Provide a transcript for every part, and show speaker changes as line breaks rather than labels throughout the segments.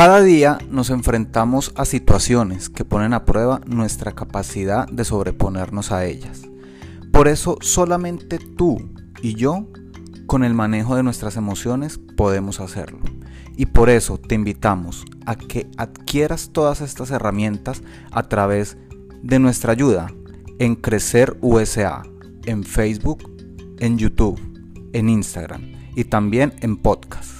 Cada día nos enfrentamos a situaciones que ponen a prueba nuestra capacidad de sobreponernos a ellas. Por eso solamente tú y yo, con el manejo de nuestras emociones, podemos hacerlo. Y por eso te invitamos a que adquieras todas estas herramientas a través de nuestra ayuda en Crecer USA, en Facebook, en YouTube, en Instagram y también en podcast.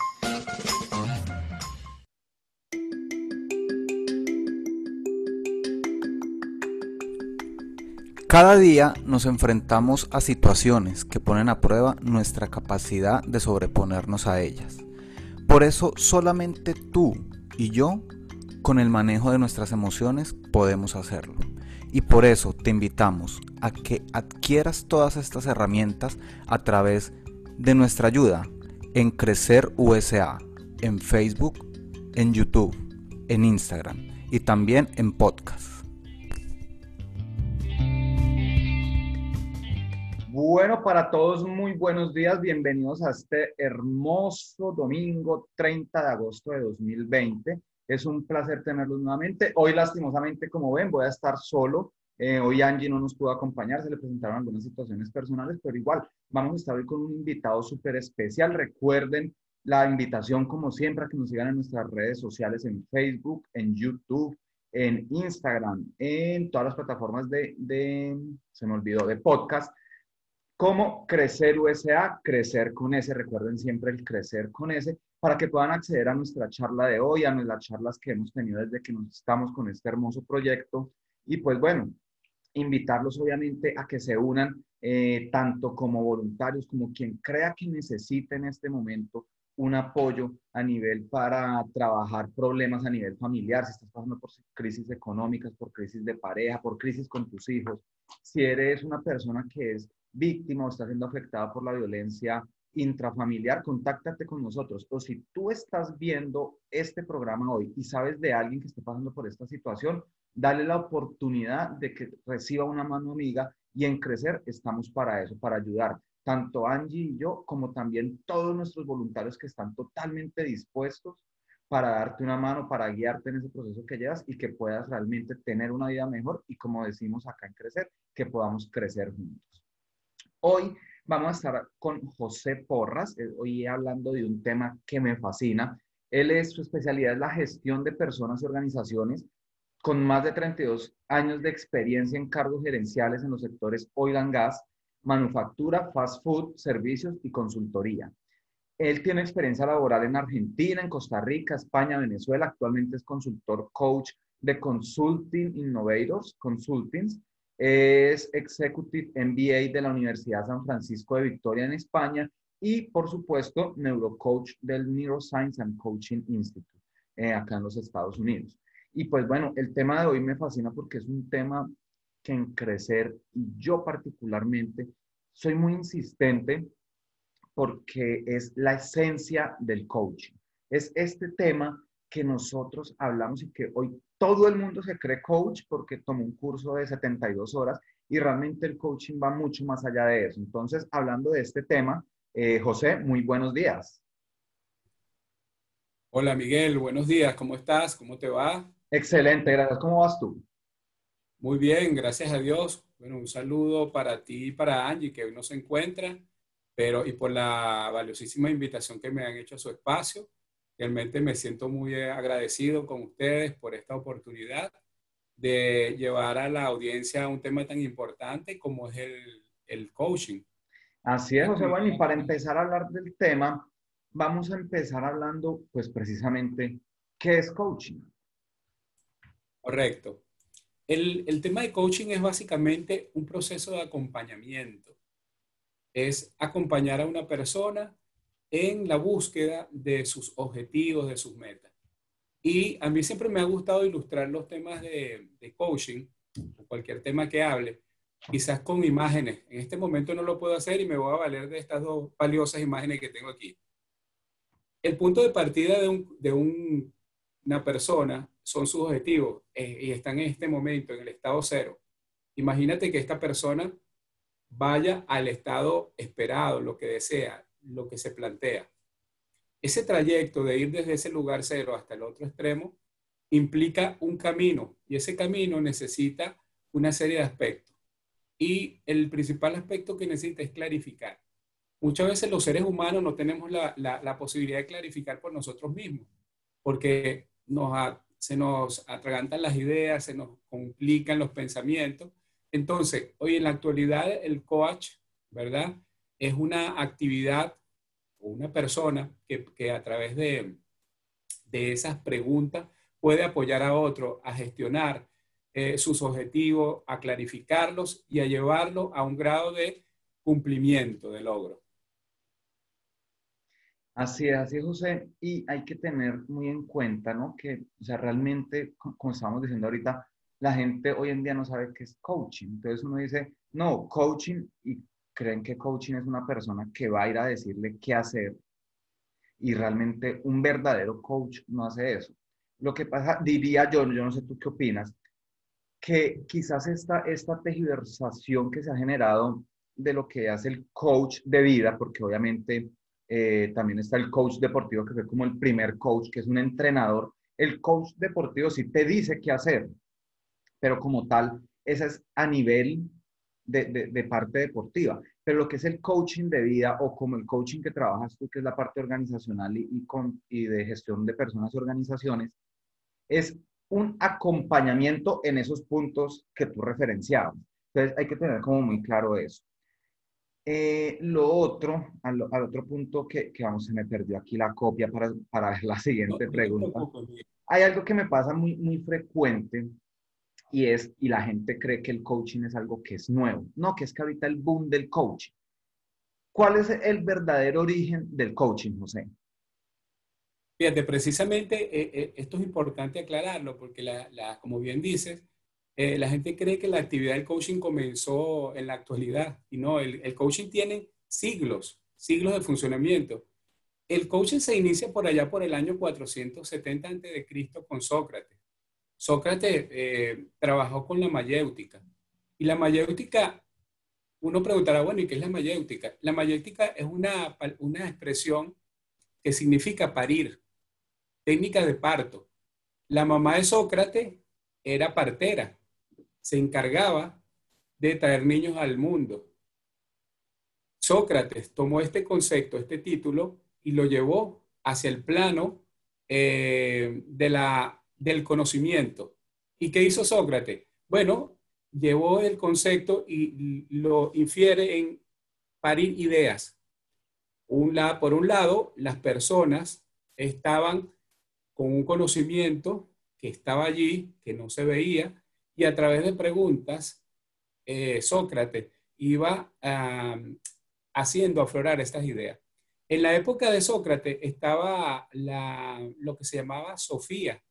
Cada día nos enfrentamos a situaciones que ponen a prueba nuestra capacidad de sobreponernos a ellas. Por eso solamente tú y yo, con el manejo de nuestras emociones, podemos hacerlo. Y por eso te invitamos a que adquieras todas estas herramientas a través de nuestra ayuda en Crecer USA, en Facebook, en YouTube, en Instagram y también en podcast.
Bueno, para todos, muy buenos días. Bienvenidos a este hermoso domingo 30 de agosto de 2020. Es un placer tenerlos nuevamente. Hoy, lastimosamente, como ven, voy a estar solo. Eh, hoy Angie no nos pudo acompañar, se le presentaron algunas situaciones personales, pero igual vamos a estar hoy con un invitado súper especial. Recuerden la invitación, como siempre, a que nos sigan en nuestras redes sociales, en Facebook, en YouTube, en Instagram, en todas las plataformas de, de se me olvidó, de podcast cómo crecer USA, crecer con ese, recuerden siempre el crecer con ese, para que puedan acceder a nuestra charla de hoy, a las charlas que hemos tenido desde que nos estamos con este hermoso proyecto. Y pues bueno, invitarlos obviamente a que se unan eh, tanto como voluntarios como quien crea que necesite en este momento un apoyo a nivel para trabajar problemas a nivel familiar, si estás pasando por crisis económicas, por crisis de pareja, por crisis con tus hijos, si eres una persona que es víctima o está siendo afectada por la violencia intrafamiliar, contáctate con nosotros. O si tú estás viendo este programa hoy y sabes de alguien que esté pasando por esta situación, dale la oportunidad de que reciba una mano amiga y en Crecer estamos para eso, para ayudar. Tanto Angie y yo, como también todos nuestros voluntarios que están totalmente dispuestos para darte una mano, para guiarte en ese proceso que llevas y que puedas realmente tener una vida mejor y como decimos acá en Crecer, que podamos crecer juntos. Hoy vamos a estar con José Porras, eh, hoy hablando de un tema que me fascina. Él es, su especialidad es la gestión de personas y organizaciones con más de 32 años de experiencia en cargos gerenciales en los sectores oil and gas, manufactura, fast food, servicios y consultoría. Él tiene experiencia laboral en Argentina, en Costa Rica, España, Venezuela. Actualmente es consultor coach de Consulting Innovators, Consultings, es Executive MBA de la Universidad San Francisco de Victoria en España y, por supuesto, neurocoach del Neuroscience and Coaching Institute eh, acá en los Estados Unidos. Y pues bueno, el tema de hoy me fascina porque es un tema que en crecer, y yo particularmente, soy muy insistente porque es la esencia del coaching. Es este tema que nosotros hablamos y que hoy todo el mundo se cree coach porque tomó un curso de 72 horas y realmente el coaching va mucho más allá de eso. Entonces, hablando de este tema, eh, José, muy buenos días.
Hola Miguel, buenos días, ¿cómo estás? ¿Cómo te va?
Excelente, gracias. ¿Cómo vas tú?
Muy bien, gracias a Dios. Bueno, un saludo para ti y para Angie, que hoy no se encuentra, pero y por la valiosísima invitación que me han hecho a su espacio. Realmente me siento muy agradecido con ustedes por esta oportunidad de llevar a la audiencia un tema tan importante como es el, el coaching.
Así es, José. Bueno, y para empezar a hablar del tema, vamos a empezar hablando, pues precisamente, ¿qué es coaching?
Correcto. El, el, tema de coaching es básicamente un proceso de acompañamiento. Es acompañar a una persona en la búsqueda de sus objetivos, de sus metas. Y a mí siempre me ha gustado ilustrar los temas de, de coaching, cualquier tema que hable, quizás con imágenes. En este momento no lo puedo hacer y me voy a valer de estas dos valiosas imágenes que tengo aquí. El punto de partida de, un, de un, una persona son sus objetivos eh, y están en este momento en el estado cero. Imagínate que esta persona vaya al estado esperado, lo que desea, lo que se plantea. Ese trayecto de ir desde ese lugar cero hasta el otro extremo implica un camino y ese camino necesita una serie de aspectos. Y el principal aspecto que necesita es clarificar. Muchas veces los seres humanos no tenemos la, la, posibilidad de clarificar por nosotros mismos, porque nos, se nos atragantan las ideas, se nos complican los pensamientos. Entonces, hoy en la actualidad el coach, ¿verdad? Es una actividad o una persona que, que a través de, de, esas preguntas puede apoyar a otro a gestionar eh, sus objetivos, a clarificarlos y a llevarlo a un grado de cumplimiento, de logro.
Así es, así es, José. Y hay que tener muy en cuenta, ¿no? Que, o sea, realmente, como estábamos diciendo ahorita, la gente hoy en día no sabe qué es coaching. Entonces uno dice, no, coaching, y creen que coaching es una persona que va a ir a decirle qué hacer. Y realmente un verdadero coach no hace eso. Lo que pasa, diría yo, yo no sé tú qué opinas, que quizás esta, esta que se ha generado de lo que hace el coach de vida, porque obviamente eh, también está el coach deportivo, que fue como el primer coach, que es un entrenador. El coach deportivo sí te dice qué hacer, pero como tal, esa es a nivel de, de, de, parte deportiva. Pero lo que es el coaching de vida o como el coaching que trabajas tú, que es la parte organizacional y, y, con, y de gestión de personas y organizaciones, es un acompañamiento en esos puntos que tú referenciabas. Entonces hay que tener como muy claro eso. Eh, lo otro, al, al, otro punto que, que, vamos, se me perdió aquí la copia para, para ver la siguiente no, pregunta. No, no, Hay algo que me pasa muy, muy frecuente y es, y la gente cree que el coaching es algo que es nuevo. No, que es que ahorita el boom del coaching. ¿Cuál es el verdadero origen del coaching, José?
Fíjate, precisamente eh, eh, esto es importante aclararlo porque, la, como bien dices, eh, la gente cree que la actividad del coaching comenzó en la actualidad y no, el, el, coaching tiene siglos, siglos de funcionamiento. El coaching se inicia por allá por el año 470 a.C. con Sócrates. Sócrates eh, trabajó con la mayéutica y la mayéutica, uno preguntará, bueno, ¿y qué es la mayéutica? La mayéutica es una, una expresión que significa parir, técnica de parto. La mamá de Sócrates era partera se encargaba de traer niños al mundo. Sócrates tomó este concepto, este título, y lo llevó hacia el plano eh, de la, del conocimiento. ¿Y qué hizo Sócrates? Bueno, llevó el concepto y lo infiere en parir ideas. Un la, por un lado, las personas estaban con un conocimiento que estaba allí, que no se veía, y a través de preguntas, eh, Sócrates iba haciendo aflorar estas ideas. En la época de Sócrates estaba la, lo que se llamaba Sofía.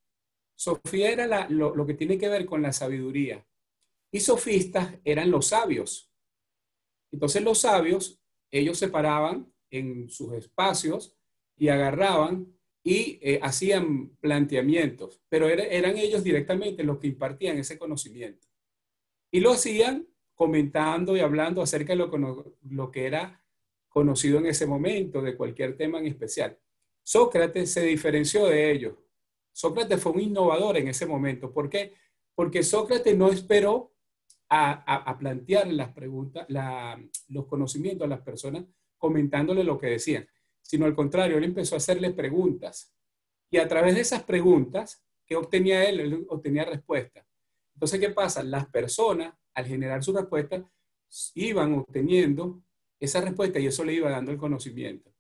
Sofía era lo, que tiene que ver con la sabiduría. Y sofistas eran los sabios. Entonces los sabios, ellos se paraban en sus espacios y agarraban y eh, hacían planteamientos, pero era, eran ellos directamente los que impartían ese conocimiento. Y lo hacían comentando y hablando acerca de lo, lo que era conocido en ese momento, de cualquier tema en especial. Sócrates se diferenció de ellos. Sócrates fue un innovador en ese momento. ¿Por qué? Porque Sócrates no esperó a, plantear las preguntas, los conocimientos a las personas comentándole lo que decían, sino al contrario, él empezó a hacerle preguntas. Y a través de esas preguntas, que obtenía él? Él obtenía respuestas. Entonces, ¿qué pasa? Las personas, al generar su respuesta, iban obteniendo esa respuesta y eso le iba dando el conocimiento.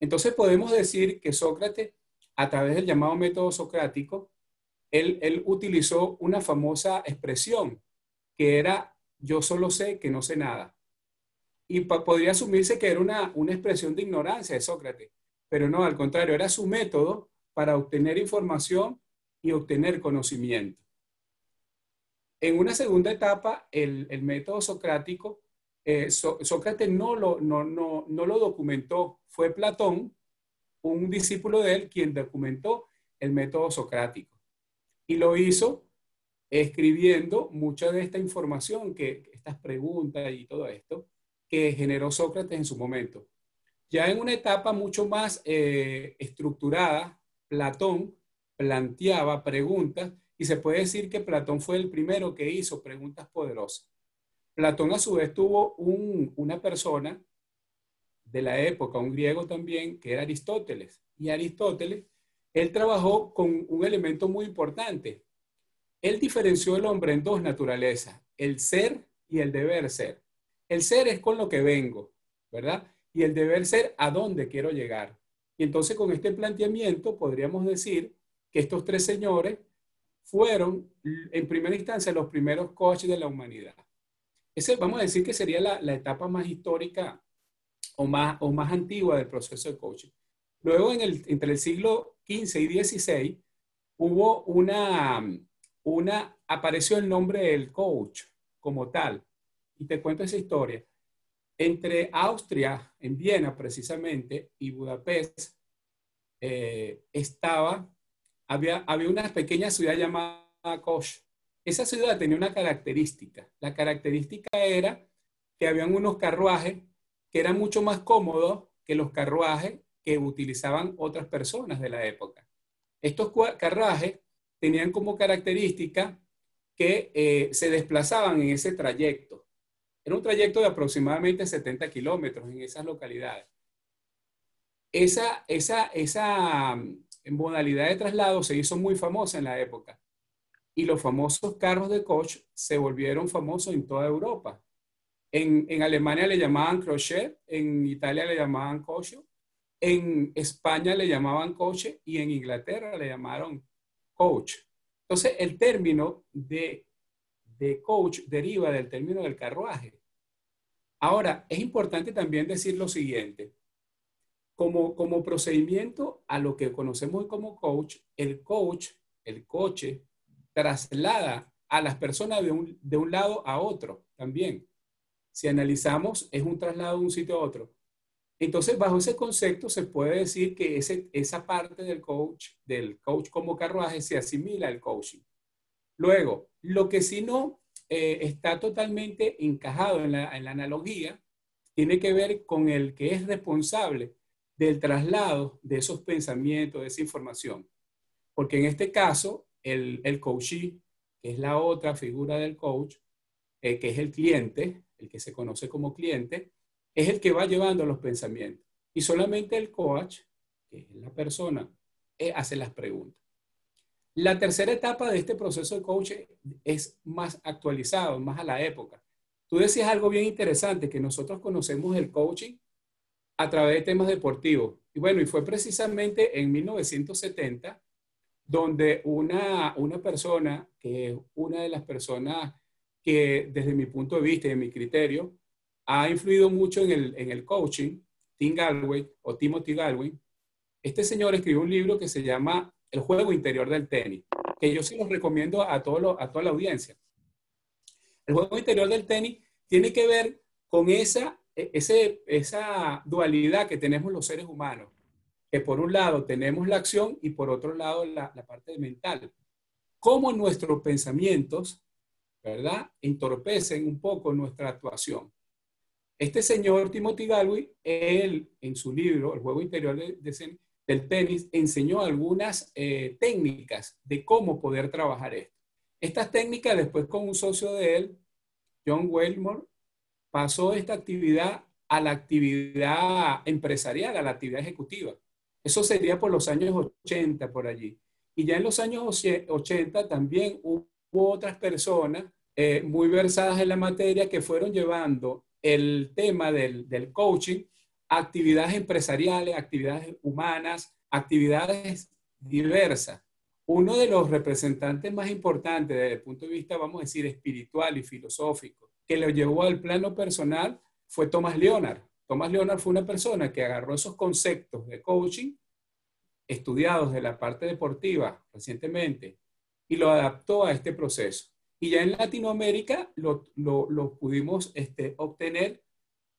Entonces, podemos decir que Sócrates, a través del llamado método socrático, él, él utilizó una famosa expresión que era yo solo sé que no sé nada. Y podría asumirse que era una, una expresión de ignorancia de Sócrates, pero no, al contrario, era su método para obtener información y obtener conocimiento. En una segunda etapa, el, el método socrático, eh, Sócrates no lo, no, no, no lo documentó, fue Platón, un discípulo de él, quien documentó el método socrático. Y lo hizo escribiendo mucha de esta información, que, estas preguntas y todo esto, que generó Sócrates en su momento. Ya en una etapa mucho más eh, estructurada, Platón planteaba preguntas y se puede decir que Platón fue el primero que hizo preguntas poderosas. Platón a su vez tuvo una persona de la época, un griego también, que era Aristóteles. Y Aristóteles, él trabajó con un elemento muy importante, él diferenció el hombre en dos naturalezas, el ser y el deber ser. El ser es con lo que vengo, ¿verdad? Y el deber ser a dónde quiero llegar. Y entonces con este planteamiento podríamos decir que estos tres señores fueron en primera instancia los primeros coaches de la humanidad. Ese, vamos a decir que sería la, etapa más histórica o más, o más antigua del proceso de coaching. Luego, en el, entre el siglo XV y XVI, hubo una, una, apareció el nombre del coach como tal. Y te cuento esa historia. Entre Austria, en Viena precisamente, y Budapest, eh, estaba, había, había una pequeña ciudad llamada Koch. Esa ciudad tenía una característica. La característica era que habían unos carruajes que eran mucho más cómodos que los carruajes que utilizaban otras personas de la época. Estos carruajes tenían como característica que eh, se desplazaban en ese trayecto. Era un trayecto de aproximadamente 70 kilómetros en esas localidades. Esa, esa, esa mm, modalidad de traslado se hizo muy famosa en la época y los famosos carros de coche se volvieron famosos en toda Europa. En, en Alemania le llamaban crochet, en Italia le llamaban coche, en España le llamaban coche y en Inglaterra le llamaron coach. Entonces, el término de, de coach deriva del término del carruaje. Ahora, es importante también decir lo siguiente. Como, como procedimiento a lo que conocemos como coach, el coach, el coche, traslada a las personas de un, de un lado a otro también. Si analizamos, es un traslado de un sitio a otro. Entonces, bajo ese concepto se puede decir que ese, esa parte del coach, del coach como carruaje, se asimila al coaching. Luego, lo que sí no eh, está totalmente encajado en la, en la, analogía tiene que ver con el que es responsable del traslado de esos pensamientos, de esa información. Porque en este caso, el, el coachee, que es la otra figura del coach, eh, que es el cliente, el que se conoce como cliente, es el que va llevando los pensamientos. Y solamente el coach, que es la persona, eh, hace las preguntas. La tercera etapa de este proceso de coaching es más actualizado, más a la época. Tú decías algo bien interesante, que nosotros conocemos el coaching a través de temas deportivos. Y bueno, y fue precisamente en 1970 donde una, una persona, que es una de las personas que desde mi punto de vista y de mi criterio, ha influido mucho en el, en el coaching, Tim Galway o Timothy Galway. Este señor escribió un libro que se llama El juego interior del tenis, que yo sí los recomiendo a, todo a toda la audiencia. El juego interior del tenis tiene que ver con esa, e, ese, esa dualidad que tenemos los seres humanos, que por un lado tenemos la acción y por otro lado la, la parte mental. Cómo nuestros pensamientos, ¿verdad?, entorpecen un poco nuestra actuación. Este señor Timothy Galway, él en su libro, El juego interior de, Zen, del tenis enseñó algunas eh, técnicas de cómo poder trabajar esto. Estas técnicas después con un socio de él, John Wellmore, pasó esta actividad a la actividad empresarial, a la actividad ejecutiva. Eso sería por los años 80 por allí. Y ya en los años 80 también hubo otras personas eh, muy versadas en la materia que fueron llevando el tema del, del coaching a actividades empresariales, actividades humanas, actividades diversas. Uno de los representantes más importantes desde el punto de vista, vamos a decir, espiritual y filosófico, que lo llevó al plano personal fue Thomas Leonard. Thomas Leonard fue una persona que agarró esos conceptos de coaching estudiados de la parte deportiva recientemente y lo adaptó a este proceso. Y ya en Latinoamérica lo, pudimos este, obtener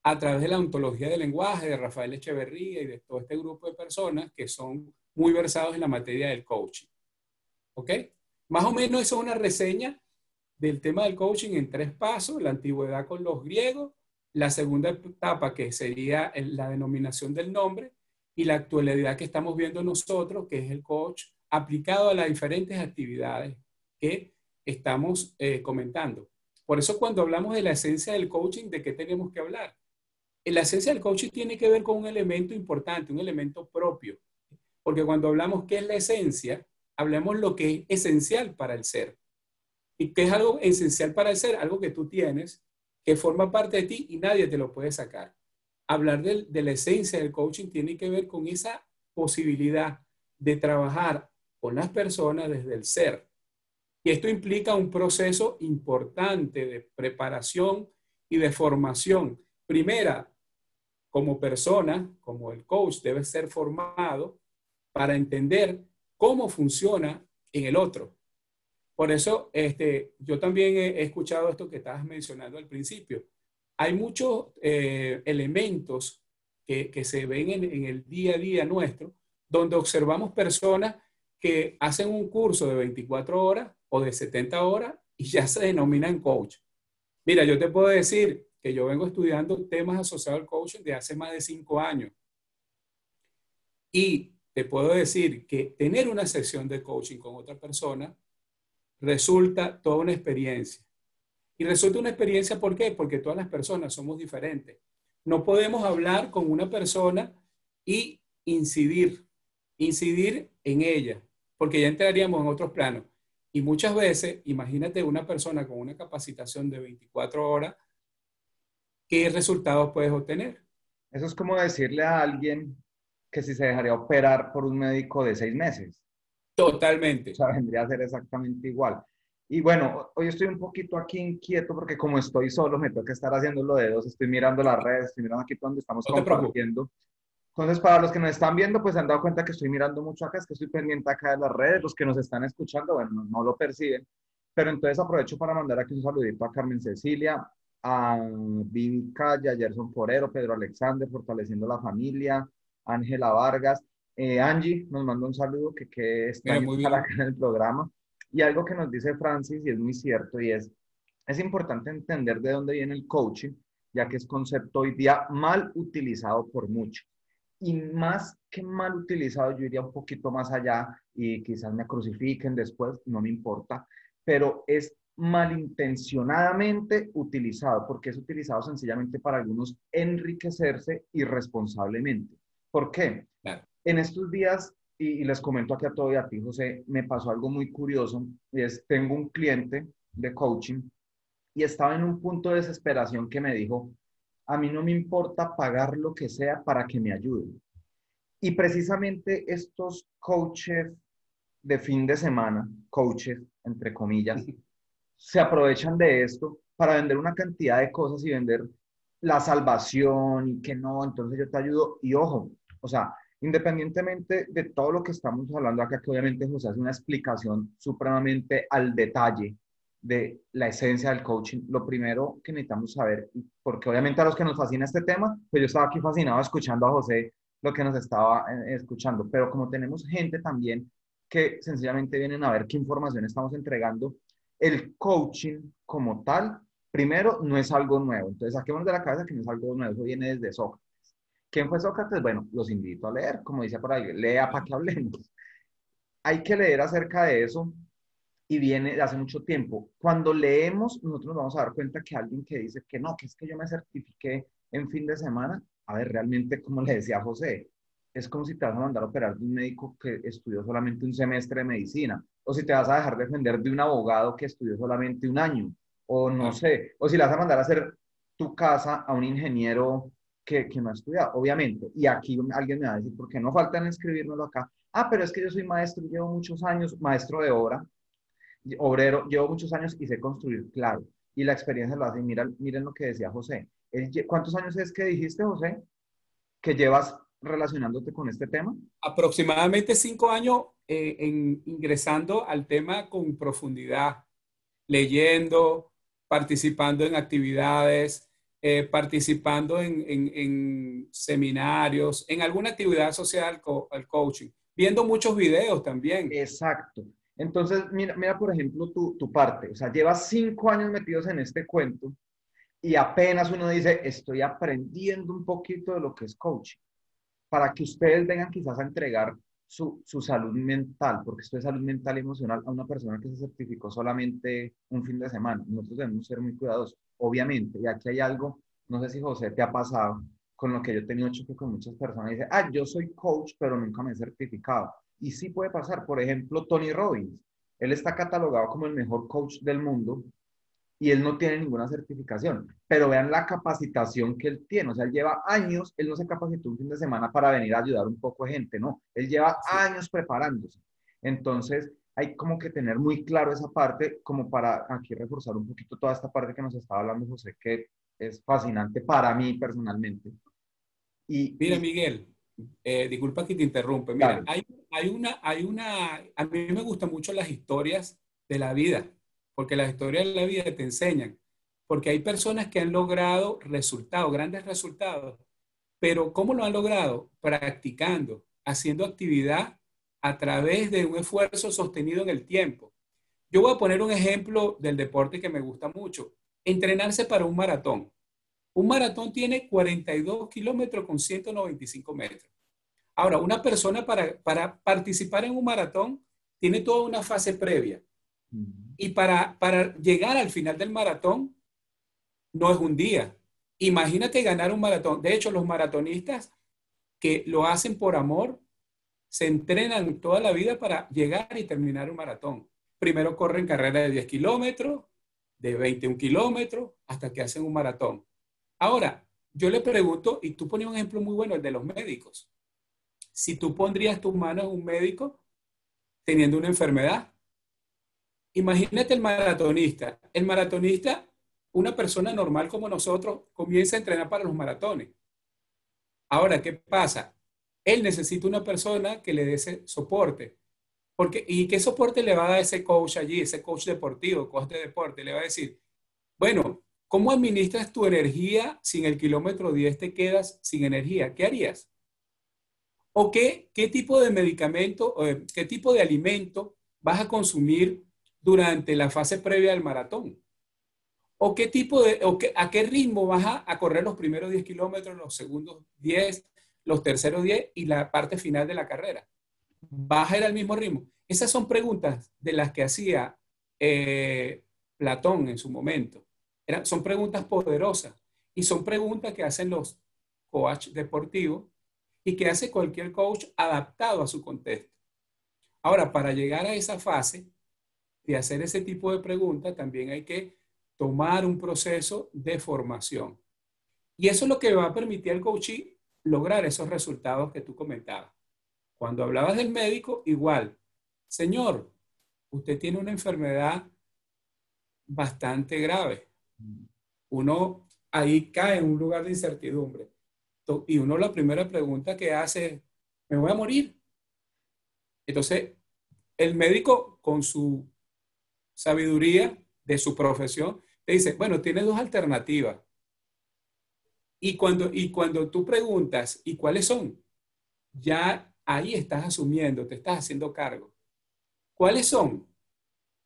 a través de la ontología del lenguaje de Rafael Echeverría y de todo este grupo de personas que son muy versados en la materia del coaching. ¿Ok? Más o menos eso es una reseña del tema del coaching en tres pasos, la antigüedad con los griegos, la segunda etapa que sería la denominación del nombre y la actualidad que estamos viendo nosotros, que es el coach aplicado a las diferentes actividades que estamos eh, comentando. Por eso cuando hablamos de la esencia del coaching, ¿de qué tenemos que hablar? La esencia del coaching tiene que ver con un elemento importante, un elemento propio. Porque cuando hablamos qué es la esencia, hablamos lo que es esencial para el ser. ¿Y qué es algo esencial para el ser? Algo que tú tienes, que forma parte de ti y nadie te lo puede sacar. Hablar de, de la esencia del coaching tiene que ver con esa posibilidad de trabajar con las personas desde el ser. Y esto implica un proceso importante de preparación y de formación. Primera, como persona, como el coach debe ser formado para entender cómo funciona en el otro. Por eso, este, yo también he, escuchado esto que estabas mencionando al principio. Hay muchos eh, elementos que, que, se ven en, en el día a día nuestro, donde observamos personas que hacen un curso de 24 horas o de 70 horas y ya se denominan coach. Mira, yo te puedo decir que yo vengo estudiando temas asociados al coaching de hace más de cinco años. Y te puedo decir que tener una sesión de coaching con otra persona resulta toda una experiencia. Y resulta una experiencia, ¿por qué? Porque todas las personas somos diferentes. No podemos hablar con una persona y incidir, incidir en ella, porque ya entraríamos en otros planos. Y muchas veces, imagínate una persona con una capacitación de 24 horas, ¿qué resultados puedes obtener?
Eso es como decirle a alguien que si se dejaría operar por un médico de seis meses.
Totalmente.
O sea, vendría a ser exactamente igual. Y bueno, hoy estoy un poquito aquí inquieto porque como estoy solo, me toca estar haciendo lo de dos, estoy mirando las redes, estoy mirando aquí donde estamos
No
compartiendo. Entonces, para los que nos están viendo, pues se han dado cuenta que estoy mirando mucho acá, es que estoy pendiente acá de las redes, los que nos están escuchando, bueno, no, no lo perciben, pero entonces aprovecho para mandar aquí un saludito a Carmen Cecilia, a Vivi Calla, Gerson Forero, Pedro Alexander, Fortaleciendo la Familia, Ángela Vargas, eh, Angie nos manda un saludo que, que está
Mira, muy bien.
acá en el programa. Y algo que nos dice Francis, y es muy cierto, y es, es importante entender de dónde viene el coaching, ya que es concepto hoy día mal utilizado por muchos. Y más que mal utilizado, yo iría un poquito más allá y quizás me crucifiquen después, no me importa, pero es malintencionadamente utilizado, porque es utilizado sencillamente para algunos enriquecerse irresponsablemente. ¿Por qué?
Claro.
En estos días, y, y les comento aquí a todo y a ti, José, me pasó algo muy curioso, y es, tengo un cliente de coaching y estaba en un punto de desesperación que me dijo, a mí no me importa pagar lo que sea para que me ayuden. Y precisamente estos coaches de fin de semana, coaches, entre comillas, se aprovechan de esto para vender una cantidad de cosas y vender la salvación y que no, entonces yo te ayudo. Y ojo, o sea, independientemente de todo lo que estamos hablando acá, que obviamente José hace una explicación supremamente al detalle de la esencia del coaching, lo primero que necesitamos saber, porque obviamente a los que nos fascina este tema, pues yo estaba aquí fascinado escuchando a José lo que nos estaba eh, escuchando, pero como tenemos gente también que sencillamente vienen a ver qué información estamos entregando, el coaching como tal, primero, no es algo nuevo. Entonces, saquemos de la cabeza que no es algo nuevo, eso viene desde Sócrates. ¿Quién fue Sócrates? Bueno, los invito a leer, como dice por ahí, lea para que hablemos. Hay que leer acerca de eso y viene de hace mucho tiempo. Cuando leemos, nosotros nos vamos a dar cuenta que alguien que dice que no, que es que yo me certifiqué en fin de semana, a ver, realmente, como le decía José, es como si te vas a mandar a operar de un médico que estudió solamente un semestre de medicina, o si te vas a dejar defender de un abogado que estudió solamente un año, o no sé, o si le vas a mandar a hacer tu casa a un ingeniero que, que no ha estudiado, obviamente. Y aquí alguien me va a decir, ¿por qué no faltan escribírmelo acá? Ah, pero es que yo soy maestro, llevo muchos años, maestro de obra, obrero, llevo muchos años y sé construir, claro. Y la experiencia lo hace. Miren, miren lo que decía José. ¿Cuántos años es que dijiste, José, que llevas relacionándote con este tema?
Aproximadamente cinco años eh, en, ingresando al tema con profundidad, leyendo, participando en actividades, eh, participando en, en, seminarios, en alguna actividad social, el coaching, viendo muchos videos también.
Exacto. Entonces, mira, mira por ejemplo, tu, tu parte. O sea, llevas cinco años metidos en este cuento y apenas uno dice, estoy aprendiendo un poquito de lo que es coaching para que ustedes vengan quizás a entregar su, su, salud mental, porque esto es salud mental y emocional a una persona que se certificó solamente un fin de semana. Nosotros debemos ser muy cuidadosos, obviamente. Y aquí hay algo, no sé si José te ha pasado, con lo que yo he tenido choque con muchas personas. Dice, ah, yo soy coach, pero nunca me he certificado. Y sí puede pasar. Por ejemplo, Tony Robbins. Él está catalogado como el mejor coach del mundo, y él no tiene ninguna certificación. Pero vean la capacitación que él tiene. O sea, él lleva años, él no se capacitó un fin de semana para venir a ayudar un poco de gente, no. Él lleva años preparándose. Entonces, hay como que tener muy claro esa parte, como para aquí reforzar un poquito toda esta parte que nos estaba hablando José, que es fascinante para mí personalmente.
Y, Mira, Miguel, eh, disculpa que te interrumpe. Mira, hay, hay, una, hay una, a mí me gustan mucho las historias de la vida porque las historias de la vida te enseñan, porque hay personas que han logrado resultados, grandes resultados, pero ¿cómo lo han logrado? Practicando, haciendo actividad a través de un esfuerzo sostenido en el tiempo. Yo voy a poner un ejemplo del deporte que me gusta mucho, entrenarse para un maratón. Un maratón tiene 42 kilómetros con 195 metros. Ahora, una persona para, para participar en un maratón tiene toda una fase previa y para, para llegar al final del maratón, no es un día. Imagínate ganar un maratón. De hecho, los maratonistas que lo hacen por amor, se entrenan toda la vida para llegar y terminar un maratón. Primero corren carreras de 10 kilómetros, de 21 kilómetros, hasta que hacen un maratón. Ahora, yo le pregunto, y tú pones un ejemplo muy bueno, el de los médicos. Si tú pondrías tus manos en un médico teniendo una enfermedad, Imagínate el maratonista. El maratonista, una persona normal como nosotros, comienza a entrenar para los maratones. Ahora, ¿qué pasa? Él necesita una persona que le dé ese soporte. Porque, ¿Y qué soporte le va a dar ese coach allí, ese coach deportivo, coach de deporte? Le va a decir, bueno, ¿cómo administras tu energía si en el kilómetro 10 te quedas sin energía? ¿Qué harías? ¿O qué, qué tipo de medicamento, qué tipo de alimento vas a consumir durante la fase previa del maratón? ¿O qué tipo de, o a qué ritmo vas a, correr los primeros 10 kilómetros, los segundos 10, los terceros 10 y la parte final de la carrera? ¿Vas a ir al mismo ritmo? Esas son preguntas de las que hacía eh, Platón en su momento. son preguntas poderosas y son preguntas que hacen los coaches deportivos y que hace cualquier coach adaptado a su contexto. Ahora, para llegar a esa fase, de hacer ese tipo de preguntas, también hay que tomar un proceso de formación. Y eso es lo que va a permitir al coaching lograr esos resultados que tú comentabas. Cuando hablabas del médico, igual, señor, usted tiene una enfermedad bastante grave. Uno ahí cae en un lugar de incertidumbre. Y uno la primera pregunta que hace es, ¿me voy a morir? Entonces, el médico con su sabiduría de su profesión, te dice, bueno, tienes dos alternativas. Y cuando, y cuando tú preguntas, ¿y cuáles son? Ya ahí estás asumiendo, te estás haciendo cargo. ¿Cuáles son?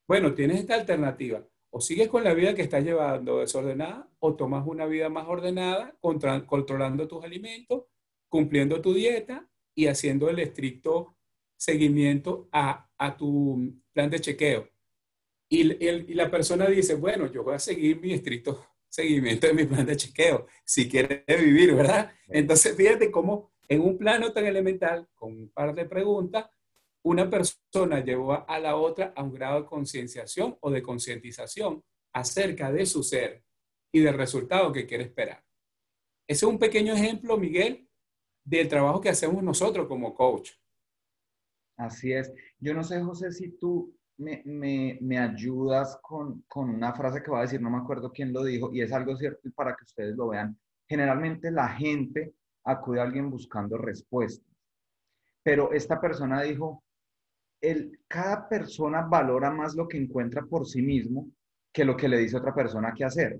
Bueno, tienes esta alternativa. O sigues con la vida que estás llevando desordenada, o tomas una vida más ordenada, controlando tus alimentos cumpliendo tu dieta y haciendo el estricto seguimiento a, a tu plan de chequeo. Y, y, la persona dice, bueno, yo voy a seguir mi estricto seguimiento de mi plan de chequeo, si quiere vivir, ¿verdad? Entonces, fíjate cómo en un plano tan elemental, con un par de preguntas, una persona llevó a la otra a un grado de concienciación o de concientización acerca de su ser y del resultado que quiere esperar. Ese es un pequeño ejemplo, Miguel, del trabajo que hacemos nosotros como coach.
Así es. Yo no sé, José, si tú me, me, me ayudas con, con, una frase que va a decir, no me acuerdo quién lo dijo, y es algo cierto para que ustedes lo vean. Generalmente la gente acude a alguien buscando respuestas, pero esta persona dijo, el, cada persona valora más lo que encuentra por sí mismo que lo que le dice otra persona que hacer.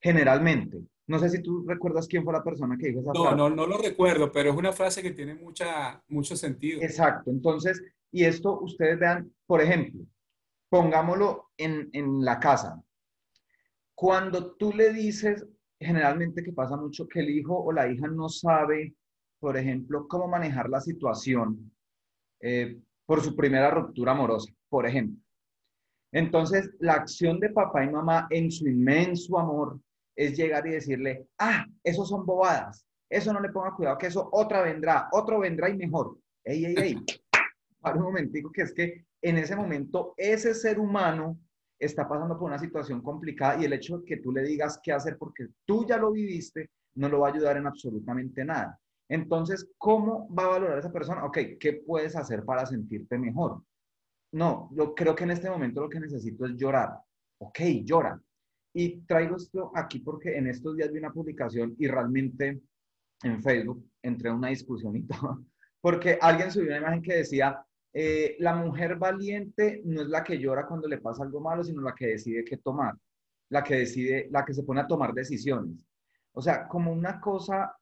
Generalmente. No sé si tú recuerdas quién fue la persona que dijo esa
no,
frase.
No, no lo recuerdo, pero es una frase que tiene mucha, mucho sentido.
Exacto. Entonces, y esto ustedes vean, por ejemplo, pongámoslo en, en la casa. Cuando tú le dices, generalmente que pasa mucho que el hijo o la hija no sabe, por ejemplo, cómo manejar la situación eh, por su primera ruptura amorosa, por ejemplo. Entonces, la acción de papá y mamá en su inmenso amor es llegar y decirle, ah, eso son bobadas, eso no le ponga cuidado, que eso otra vendrá, otro vendrá y mejor. Ey, ey, ey, para un momentico, que es que en ese momento ese ser humano está pasando por una situación complicada y el hecho de que tú le digas qué hacer porque tú ya lo viviste, no lo va a ayudar en absolutamente nada. Entonces, ¿cómo va a valorar esa persona? Ok, ¿qué puedes hacer para sentirte mejor? No, yo creo que en este momento lo que necesito es llorar. Ok, llora. Y traigo esto aquí porque en estos días vi una publicación y realmente en Facebook entré en una discusión y todo, porque alguien subió una imagen que decía, eh, la mujer valiente no es la que llora cuando le pasa algo malo, sino la que decide qué tomar, la que decide, la que se pone a tomar decisiones. O sea, como una cosa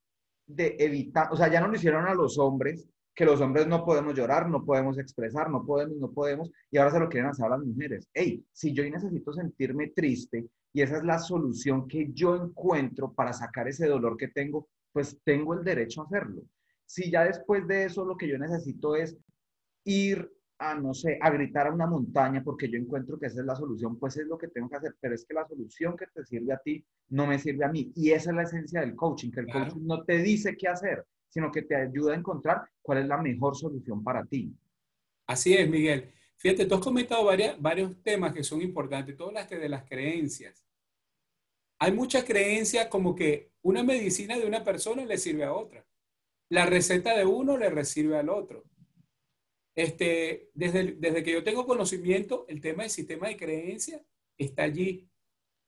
de evitar, o sea, ya no lo hicieron a los hombres, que los hombres no podemos llorar, no podemos expresar, no podemos, no podemos, y ahora se lo quieren hacer a las mujeres. Hey, si yo necesito sentirme triste y esa es la solución que yo encuentro para sacar ese dolor que tengo, pues tengo el derecho a hacerlo. Si ya después de eso lo que yo necesito es ir a, no sé, a gritar a una montaña porque yo encuentro que esa es la solución, pues es lo que tengo que hacer, pero es que la solución que te sirve a ti no me sirve a mí. Y esa es la esencia del coaching, que el
Claro.
coaching no te dice qué hacer, sino que te ayuda a encontrar cuál es la mejor solución para ti.
Así es, Miguel. Fíjate, tú has comentado varias- varios temas que son importantes. Tú hablaste de las creencias. Hay muchas creencias como que una medicina de una persona le sirve a otra. La receta de uno le sirve al otro. Este, desde, que yo tengo conocimiento, el tema del sistema de creencias está allí.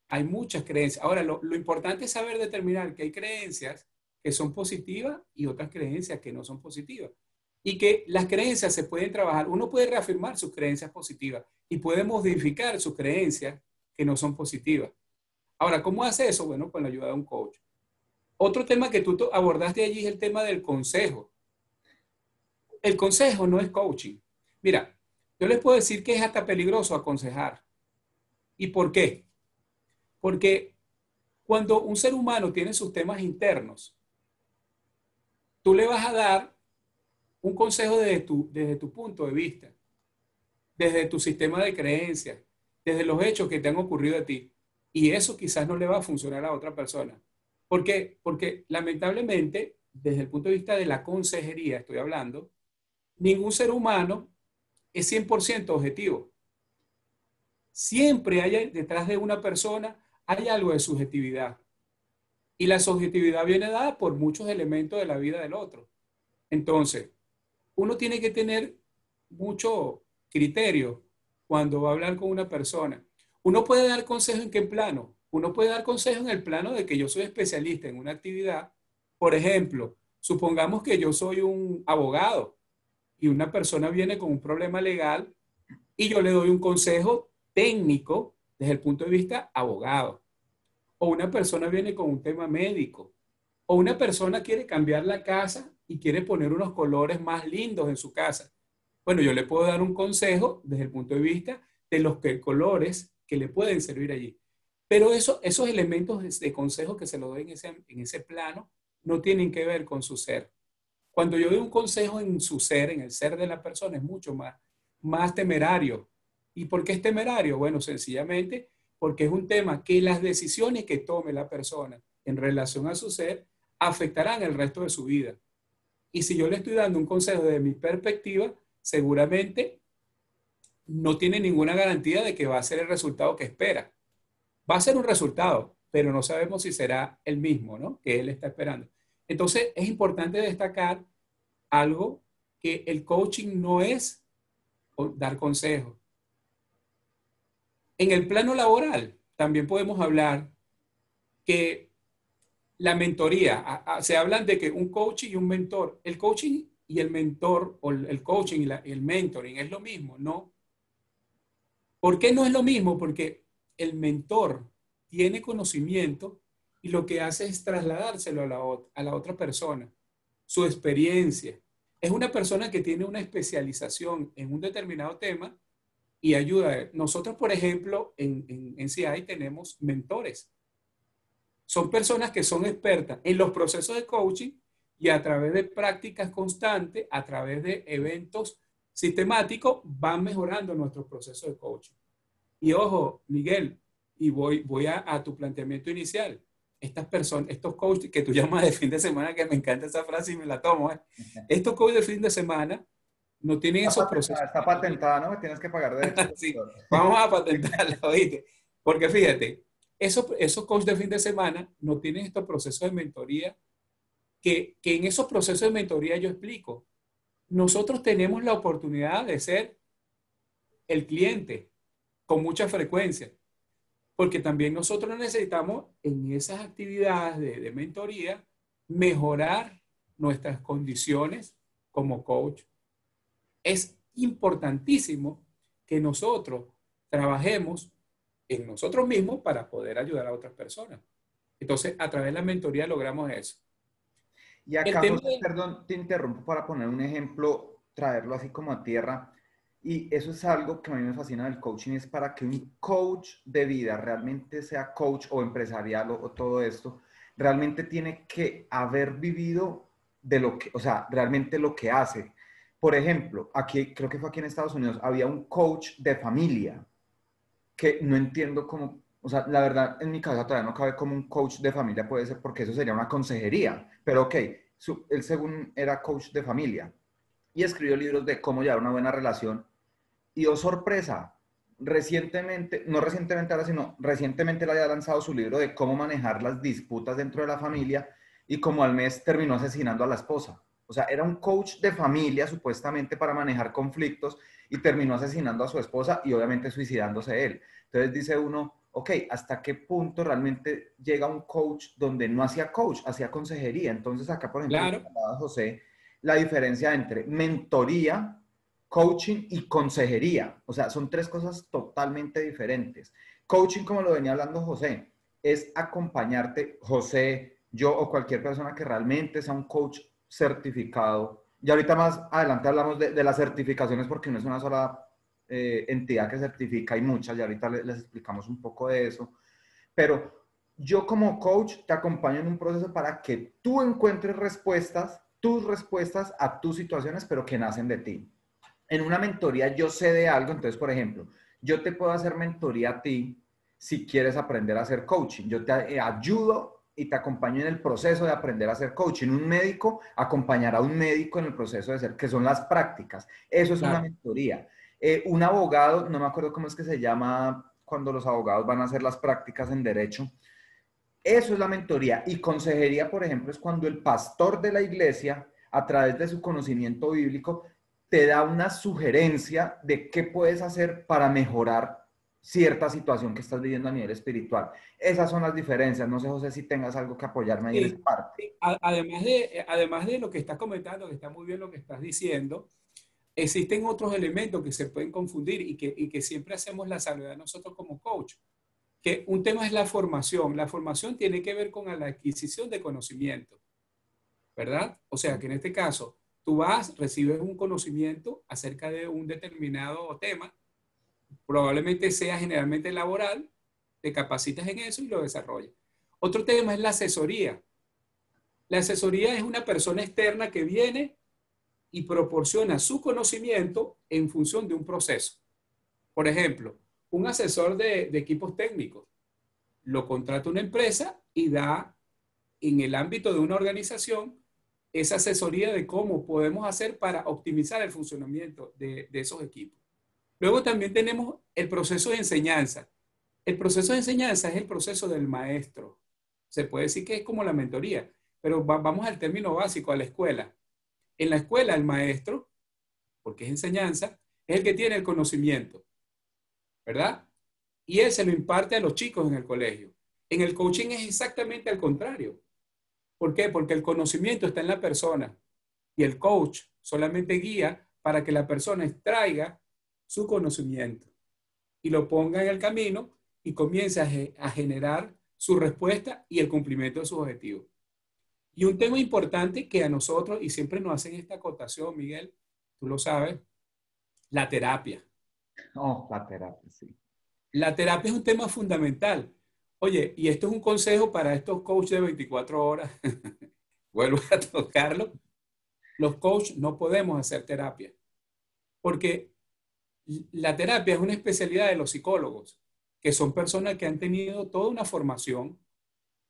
Hay muchas creencias. Ahora, lo, lo importante es saber determinar que hay creencias que son positivas y otras creencias que no son positivas y que las creencias se pueden trabajar. Uno puede reafirmar sus creencias positivas y puede modificar sus creencias que no son positivas. Ahora, ¿cómo hace eso? Bueno, con la ayuda de un coach. Otro tema que tú abordaste allí es el tema del consejo. El consejo no es coaching. Mira, yo les puedo decir que es hasta peligroso aconsejar. ¿Y por qué? Porque cuando un ser humano tiene sus temas internos, tú le vas a dar un consejo desde tu, desde tu punto de vista, desde tu sistema de creencias, desde los hechos que te han ocurrido a ti. Y eso quizás no le va a funcionar a otra persona. ¿Por qué? Porque lamentablemente, desde el punto de vista de la consejería, estoy hablando, ningún ser humano es 100% objetivo. Siempre hay detrás de una persona, hay algo de subjetividad. Y la subjetividad viene dada por muchos elementos de la vida del otro. Entonces, uno tiene que tener mucho criterio cuando va a hablar con una persona. Uno puede dar consejo en qué plano. Uno puede dar consejo en el plano de que yo soy especialista en una actividad. Por ejemplo, supongamos que yo soy un abogado y una persona viene con un problema legal y yo le doy un consejo técnico desde el punto de vista abogado. O una persona viene con un tema médico. O una persona quiere cambiar la casa y quiere poner unos colores más lindos en su casa. Bueno, yo le puedo dar un consejo desde el punto de vista de los colores que le pueden servir allí. Pero eso, esos elementos de, consejo que se lo doy en ese plano no tienen que ver con su ser. Cuando yo doy un consejo en su ser, en el ser de la persona, es mucho más, temerario. ¿Y por qué es temerario? Bueno, sencillamente porque es un tema que las decisiones que tome la persona en relación a su ser afectarán el resto de su vida. Y si yo le estoy dando un consejo desde mi perspectiva, seguramente no tiene ninguna garantía de que va a ser el resultado que espera. Va a ser un resultado, pero no sabemos si será el mismo, ¿no? Que él está esperando. Entonces, es importante destacar algo que el coaching no es dar consejos. En el plano laboral, también podemos hablar que la mentoría, se hablan de que un coach y un mentor, el coaching y el mentor, o el coaching y, el mentoring es lo mismo, ¿no? ¿Por qué no es lo mismo? Porque el mentor tiene conocimiento y lo que hace es trasladárselo a la, otra persona, su experiencia. Es una persona que tiene una especialización en un determinado tema y ayuda. Nosotros, por ejemplo, en, en, en CI tenemos mentores. Son personas que son expertas en los procesos de coaching y a través de prácticas constantes, a través de eventos sistemáticos, van mejorando nuestros procesos de coaching. Y ojo, Miguel, y voy, a tu planteamiento inicial estas personas, estos coaches que tú llamas de fin de semana, que me encanta esa frase y me la tomo, ¿eh? estos coaches de fin de semana no tienen esos procesos.
Está patentada, ¿no? Tienes que pagar de
sí, vamos a patentarla, ¿oíste? Porque fíjate, esos, esos coaches de fin de semana no tienen estos procesos de mentoría, que, que en esos procesos de mentoría yo explico. Nosotros tenemos la oportunidad de ser el cliente con mucha frecuencia porque también nosotros necesitamos en esas actividades de, mentoría mejorar nuestras condiciones como coach. Es importantísimo que nosotros trabajemos en nosotros mismos para poder ayudar a otras personas. Entonces, a través de la mentoría logramos eso.
Y acá, perdón, te interrumpo para poner un ejemplo, traerlo así como a tierra. Y eso es algo que a mí me fascina del coaching, es para que un coach de vida realmente sea coach o empresarial o, todo esto, realmente tiene que haber vivido de lo que, o sea, realmente lo que hace. Por ejemplo, aquí, creo que fue aquí en Estados Unidos, había un coach de familia que no entiendo cómo, o sea, la verdad, en mi casa todavía no cabe como un coach de familia puede ser porque eso sería una consejería, pero ok, él según era coach de familia y escribió libros de cómo llevar una buena relación y oh sorpresa, recientemente, no recientemente ahora, sino recientemente le había lanzado su libro de cómo manejar las disputas dentro de la familia y como al mes terminó asesinando a la esposa. O sea, era un coach de familia supuestamente para manejar conflictos y terminó asesinando a su esposa y obviamente suicidándose él. Entonces dice uno, ok, ¿hasta qué punto realmente llega un coach donde no hacía coach, hacía consejería? Entonces acá, por ejemplo, José, la diferencia entre mentoría coaching y consejería. O sea, son tres cosas totalmente diferentes. Coaching, como lo venía hablando José, es acompañarte, José, yo o cualquier persona que realmente sea un coach certificado. Y ahorita más adelante hablamos de, las certificaciones porque no es una sola eh, entidad que certifica, hay muchas y ahorita les, les explicamos un poco de eso. Pero yo como coach te acompaño en un proceso para que tú encuentres respuestas, tus respuestas a tus situaciones, pero que nacen de ti en una mentoría yo sé de algo, entonces, por ejemplo, yo te puedo hacer mentoría a ti si quieres aprender a hacer coaching. Yo te eh, ayudo y te acompaño en el proceso de aprender a hacer coaching. Un médico acompañará a un médico en el proceso de hacer, que son las prácticas. Eso es una mentoría. Eh, un abogado, no me acuerdo cómo es que se llama cuando los abogados van a hacer las prácticas en derecho. Eso es la mentoría. Y consejería, por ejemplo, es cuando el pastor de la iglesia, a través de su conocimiento bíblico, te da una sugerencia de qué puedes hacer para mejorar cierta situación que estás viviendo a nivel espiritual. Esas son las diferencias. No sé, José, si tengas algo que apoyarme ahí en esa parte.
Además de, además de lo que estás comentando, que está muy bien lo que estás diciendo, existen otros elementos que se pueden confundir y que, y que siempre hacemos la salvedad nosotros como coach. Que un tema es la formación. La formación tiene que ver con la adquisición de conocimiento, ¿verdad? O sea, que en este caso, Tú vas, recibes un conocimiento acerca de un determinado tema, probablemente sea generalmente laboral, te capacitas en eso y lo desarrollas. Otro tema es la asesoría. La asesoría es una persona externa que viene y proporciona su conocimiento en función de un proceso. Por ejemplo, un asesor de, de equipos técnicos lo contrata una empresa y da en el ámbito de una organización esa asesoría de cómo podemos hacer para optimizar el funcionamiento de, esos equipos. Luego también tenemos el proceso de enseñanza. El proceso de enseñanza es el proceso del maestro. Se puede decir que es como la mentoría, pero va- vamos al término básico, a la escuela. En la escuela, el maestro, porque es enseñanza, es el que tiene el conocimiento, ¿verdad? Y él se lo imparte a los chicos en el colegio. En el coaching es exactamente al contrario. ¿Por qué? Porque el conocimiento está en la persona y el coach solamente guía para que la persona extraiga su conocimiento y lo ponga en el camino y comience a, ge- a generar su respuesta y el cumplimiento de sus objetivos. Y un tema importante que a nosotros, y siempre nos hacen esta acotación, Miguel, tú lo sabes, la terapia.
Oh, la terapia, sí.
La terapia es un tema fundamental. Oye, y esto es un consejo para estos coaches de 24 horas. Vuelvo a tocarlo. Los coaches no podemos hacer terapia. Porque la terapia es una especialidad de los psicólogos, que son personas que han tenido toda una formación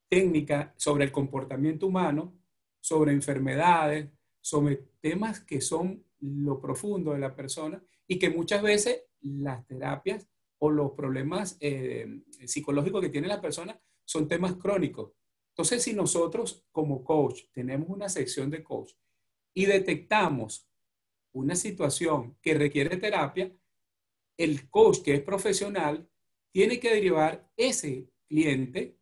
técnica sobre el comportamiento humano, sobre enfermedades, sobre temas que son lo profundo de la persona y que muchas veces las terapias o los problemas eh, psicológicos que tiene la persona son temas crónicos. Entonces, si nosotros como coach tenemos una sección de coach y detectamos una situación que requiere terapia, el coach que es profesional tiene que derivar ese cliente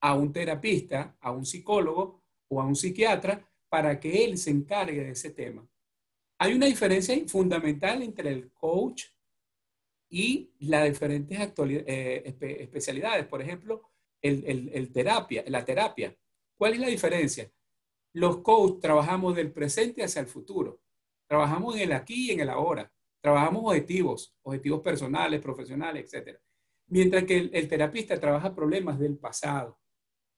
a un terapista, a un psicólogo o a un psiquiatra para que él se encargue de ese tema. Hay una diferencia fundamental entre el coach y las diferentes eh, espe- especialidades. Por ejemplo, el terapia, la terapia. ¿Cuál es la diferencia? Los coaches trabajamos del presente hacia el futuro. Trabajamos en el aquí y en el ahora. Trabajamos objetivos, objetivos personales, profesionales, etc. Mientras que el, el terapista trabaja problemas del pasado,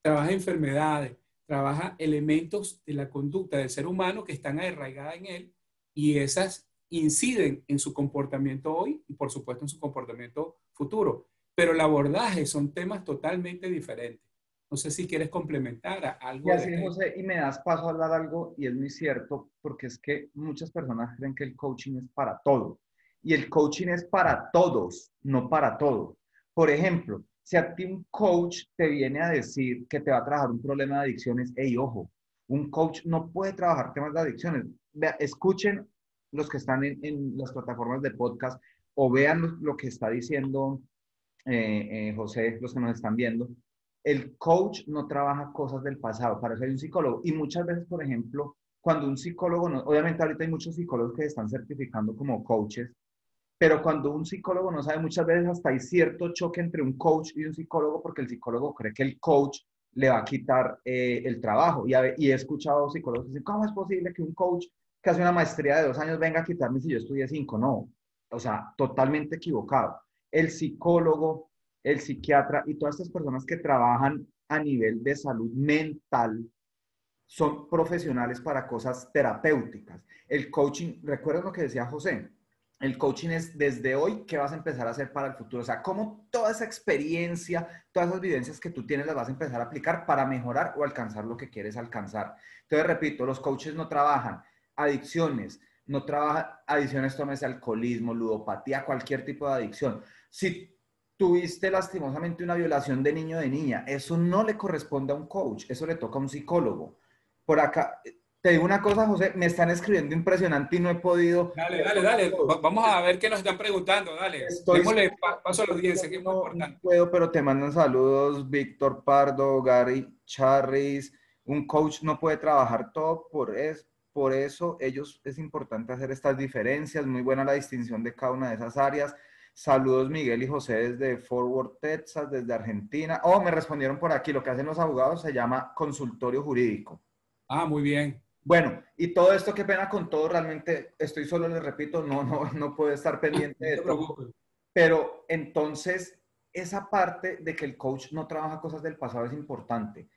trabaja enfermedades, trabaja elementos de la conducta del ser humano que están arraigadas en él y esas inciden en su comportamiento hoy y por supuesto en su comportamiento futuro. Pero el abordaje son temas totalmente diferentes. No sé si quieres complementar a algo.
Y así,
de-
José, y me das paso a hablar algo, y es muy cierto, porque es que muchas personas creen que el coaching es para todo. Y el coaching es para todos, no para todo. Por ejemplo, si a ti un coach te viene a decir que te va a trabajar un problema de adicciones, hey, ojo, un coach no puede trabajar temas de adicciones. Vea, escuchen los que están en, las plataformas de podcast o vean lo, que está diciendo eh, eh, José, los que nos están viendo el coach no trabaja cosas del pasado, para eso hay un psicólogo. Y muchas veces, por ejemplo, cuando un psicólogo, no, obviamente ahorita hay muchos psicólogos que están certificando como coaches, pero cuando un psicólogo no sabe, muchas veces hasta hay cierto choque entre un coach y un psicólogo porque el psicólogo cree que el coach le va a quitar eh, el trabajo. Y, a- y he escuchado psicólogos que ¿cómo es posible que un coach que hace una maestría de dos años venga a quitarme si yo estudié cinco? No, o sea, totalmente equivocado. El psicólogo, el psiquiatra y todas estas personas que trabajan a nivel de salud mental son profesionales para cosas terapéuticas. El coaching, recuerden lo que decía José, el coaching es desde hoy qué vas a empezar a hacer para el futuro. O sea, cómo toda esa experiencia, todas esas vivencias que tú tienes las vas a empezar a aplicar para mejorar o alcanzar lo que quieres alcanzar. Entonces, repito, los coaches no trabajan adicciones, no trabajan adicciones, tómese alcoholismo, ludopatía, cualquier tipo de adicción. Si tuviste lastimosamente una violación de niño o de niña, eso no le corresponde a un coach, eso le toca a un psicólogo. Por acá, te digo una cosa, José, me están escribiendo impresionante y no he podido.
Dale, dale, dale. Va- Vamos a ver qué nos están preguntando. Dale.
Estoy-
Démosle pa- paso a la audiencia, que es muy importante.
no puedo, pero te mandan saludos, Víctor Pardo, Gary Charris. Un coach no puede trabajar todo, por, es, por eso ellos es importante hacer estas diferencias. Muy buena la distinción de cada una de esas áreas. Saludos Miguel y José desde Fort Worth, Texas, desde Argentina. Oh, me respondieron por aquí. Lo que hacen los abogados se llama consultorio jurídico.
Ah, muy bien.
Bueno, y todo esto, qué pena con todo, realmente estoy solo, les repito, no, no, no puedo estar pendiente de esto. Pero entonces, esa parte de que el coach no trabaja cosas del pasado es importante.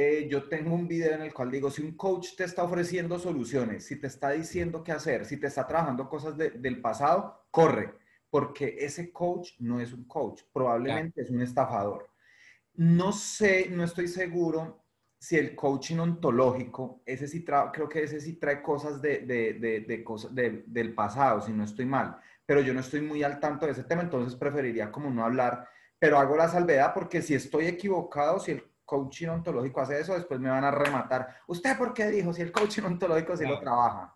Eh, yo tengo un video en el cual digo, si un coach te está ofreciendo soluciones, si te está diciendo qué hacer, si te está trabajando cosas de- del pasado, corre, porque ese coach no es un coach, probablemente es un estafador. No sé, no estoy seguro si el coaching ontológico, ese sí tra- creo que ese sí trae cosas de, de- de- cosas de- del pasado, si no estoy mal, pero yo no estoy muy al tanto de ese tema, entonces preferiría como no hablar, pero hago la salvedad porque si estoy equivocado, si el coaching ontológico hace eso, después me van a rematar. ¿Usted por qué dijo si el coaching ontológico sí lo
Claro.
trabaja?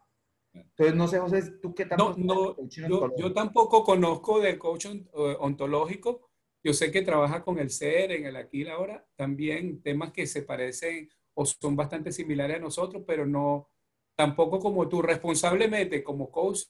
Entonces, no sé, José, ¿tú qué tanto
No, no,
coaching
yo, yo tampoco conozco del coach ont- eh, ontológico. Yo sé que trabaja con el ser, en el aquí y la ahora, también temas que se parecen o son bastante similares a nosotros, pero no, tampoco como tú, responsablemente como coach,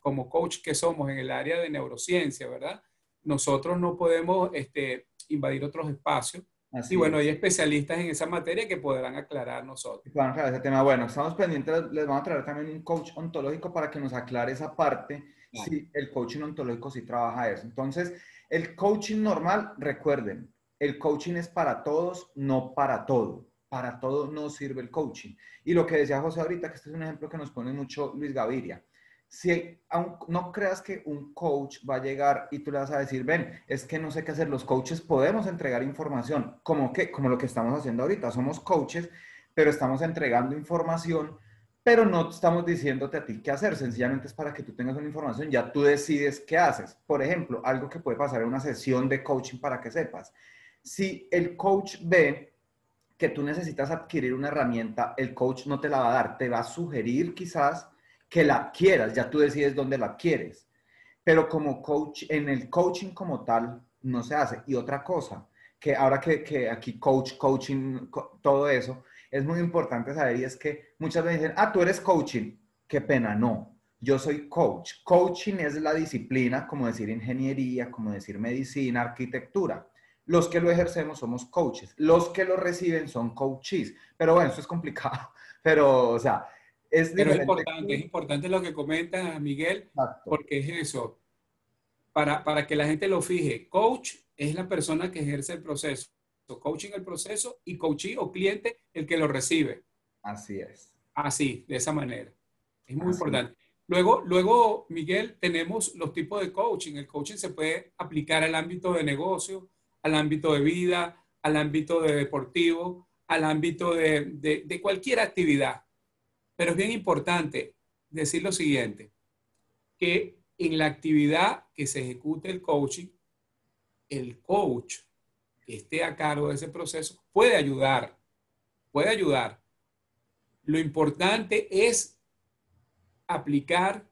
como coach que somos en el área de neurociencia, ¿verdad? Nosotros no podemos este, invadir otros espacios.
Así
Y bueno,
es.
hay especialistas en esa materia que podrán aclarar nosotros.
Puedan aclarar ese tema. Bueno, estamos pendientes, les vamos a traer también un coach ontológico para que nos aclare esa parte,
Claro.
si el coaching ontológico sí trabaja eso. Entonces, el coaching normal, recuerden, el coaching es para todos, no para todo. Para todo no sirve el coaching. Y lo que decía José ahorita, que este es un ejemplo que nos pone mucho Luis Gaviria. Si no creas que un coach va a llegar y tú le vas a decir, ven, es que no sé qué hacer, los coaches podemos entregar información, como, que, como lo que estamos haciendo ahorita, somos coaches, pero estamos entregando información, pero no estamos diciéndote a ti qué hacer, sencillamente es para que tú tengas una información, ya tú decides qué haces. Por ejemplo, algo que puede pasar en una sesión de coaching para que sepas. Si el coach ve que tú necesitas adquirir una herramienta, el coach no te la va a dar, te va a sugerir quizás que la adquieras, ya tú decides dónde la adquieres. Pero como coach, en el coaching como tal, no se hace. Y otra cosa, que ahora que, que aquí coach, coaching, co- todo eso, es muy importante saber y es que muchas veces dicen, ah, tú eres coaching. Qué pena, no. Yo soy coach. Coaching es la disciplina, como decir ingeniería, como decir medicina, arquitectura. Los que lo ejercemos somos coaches. Los que lo reciben son coaches. Pero bueno, eso es complicado. Pero, o sea, es
Pero es importante, es importante lo que comenta Miguel,
Exacto.
porque es eso. Para, para que la gente lo fije, coach es la persona que ejerce el proceso, coaching el proceso y coachee o cliente el que lo recibe.
Así es.
Así, de esa manera. Es muy
Así.
importante. Luego, luego, Miguel, tenemos los tipos de coaching. El coaching se puede aplicar al ámbito de negocio, al ámbito de vida, al ámbito de deportivo, al ámbito de, de- de cualquier actividad. Pero es bien importante decir lo siguiente, que en la actividad que se ejecute el coaching, el coach que esté a cargo de ese proceso puede ayudar, puede ayudar. Lo importante es aplicar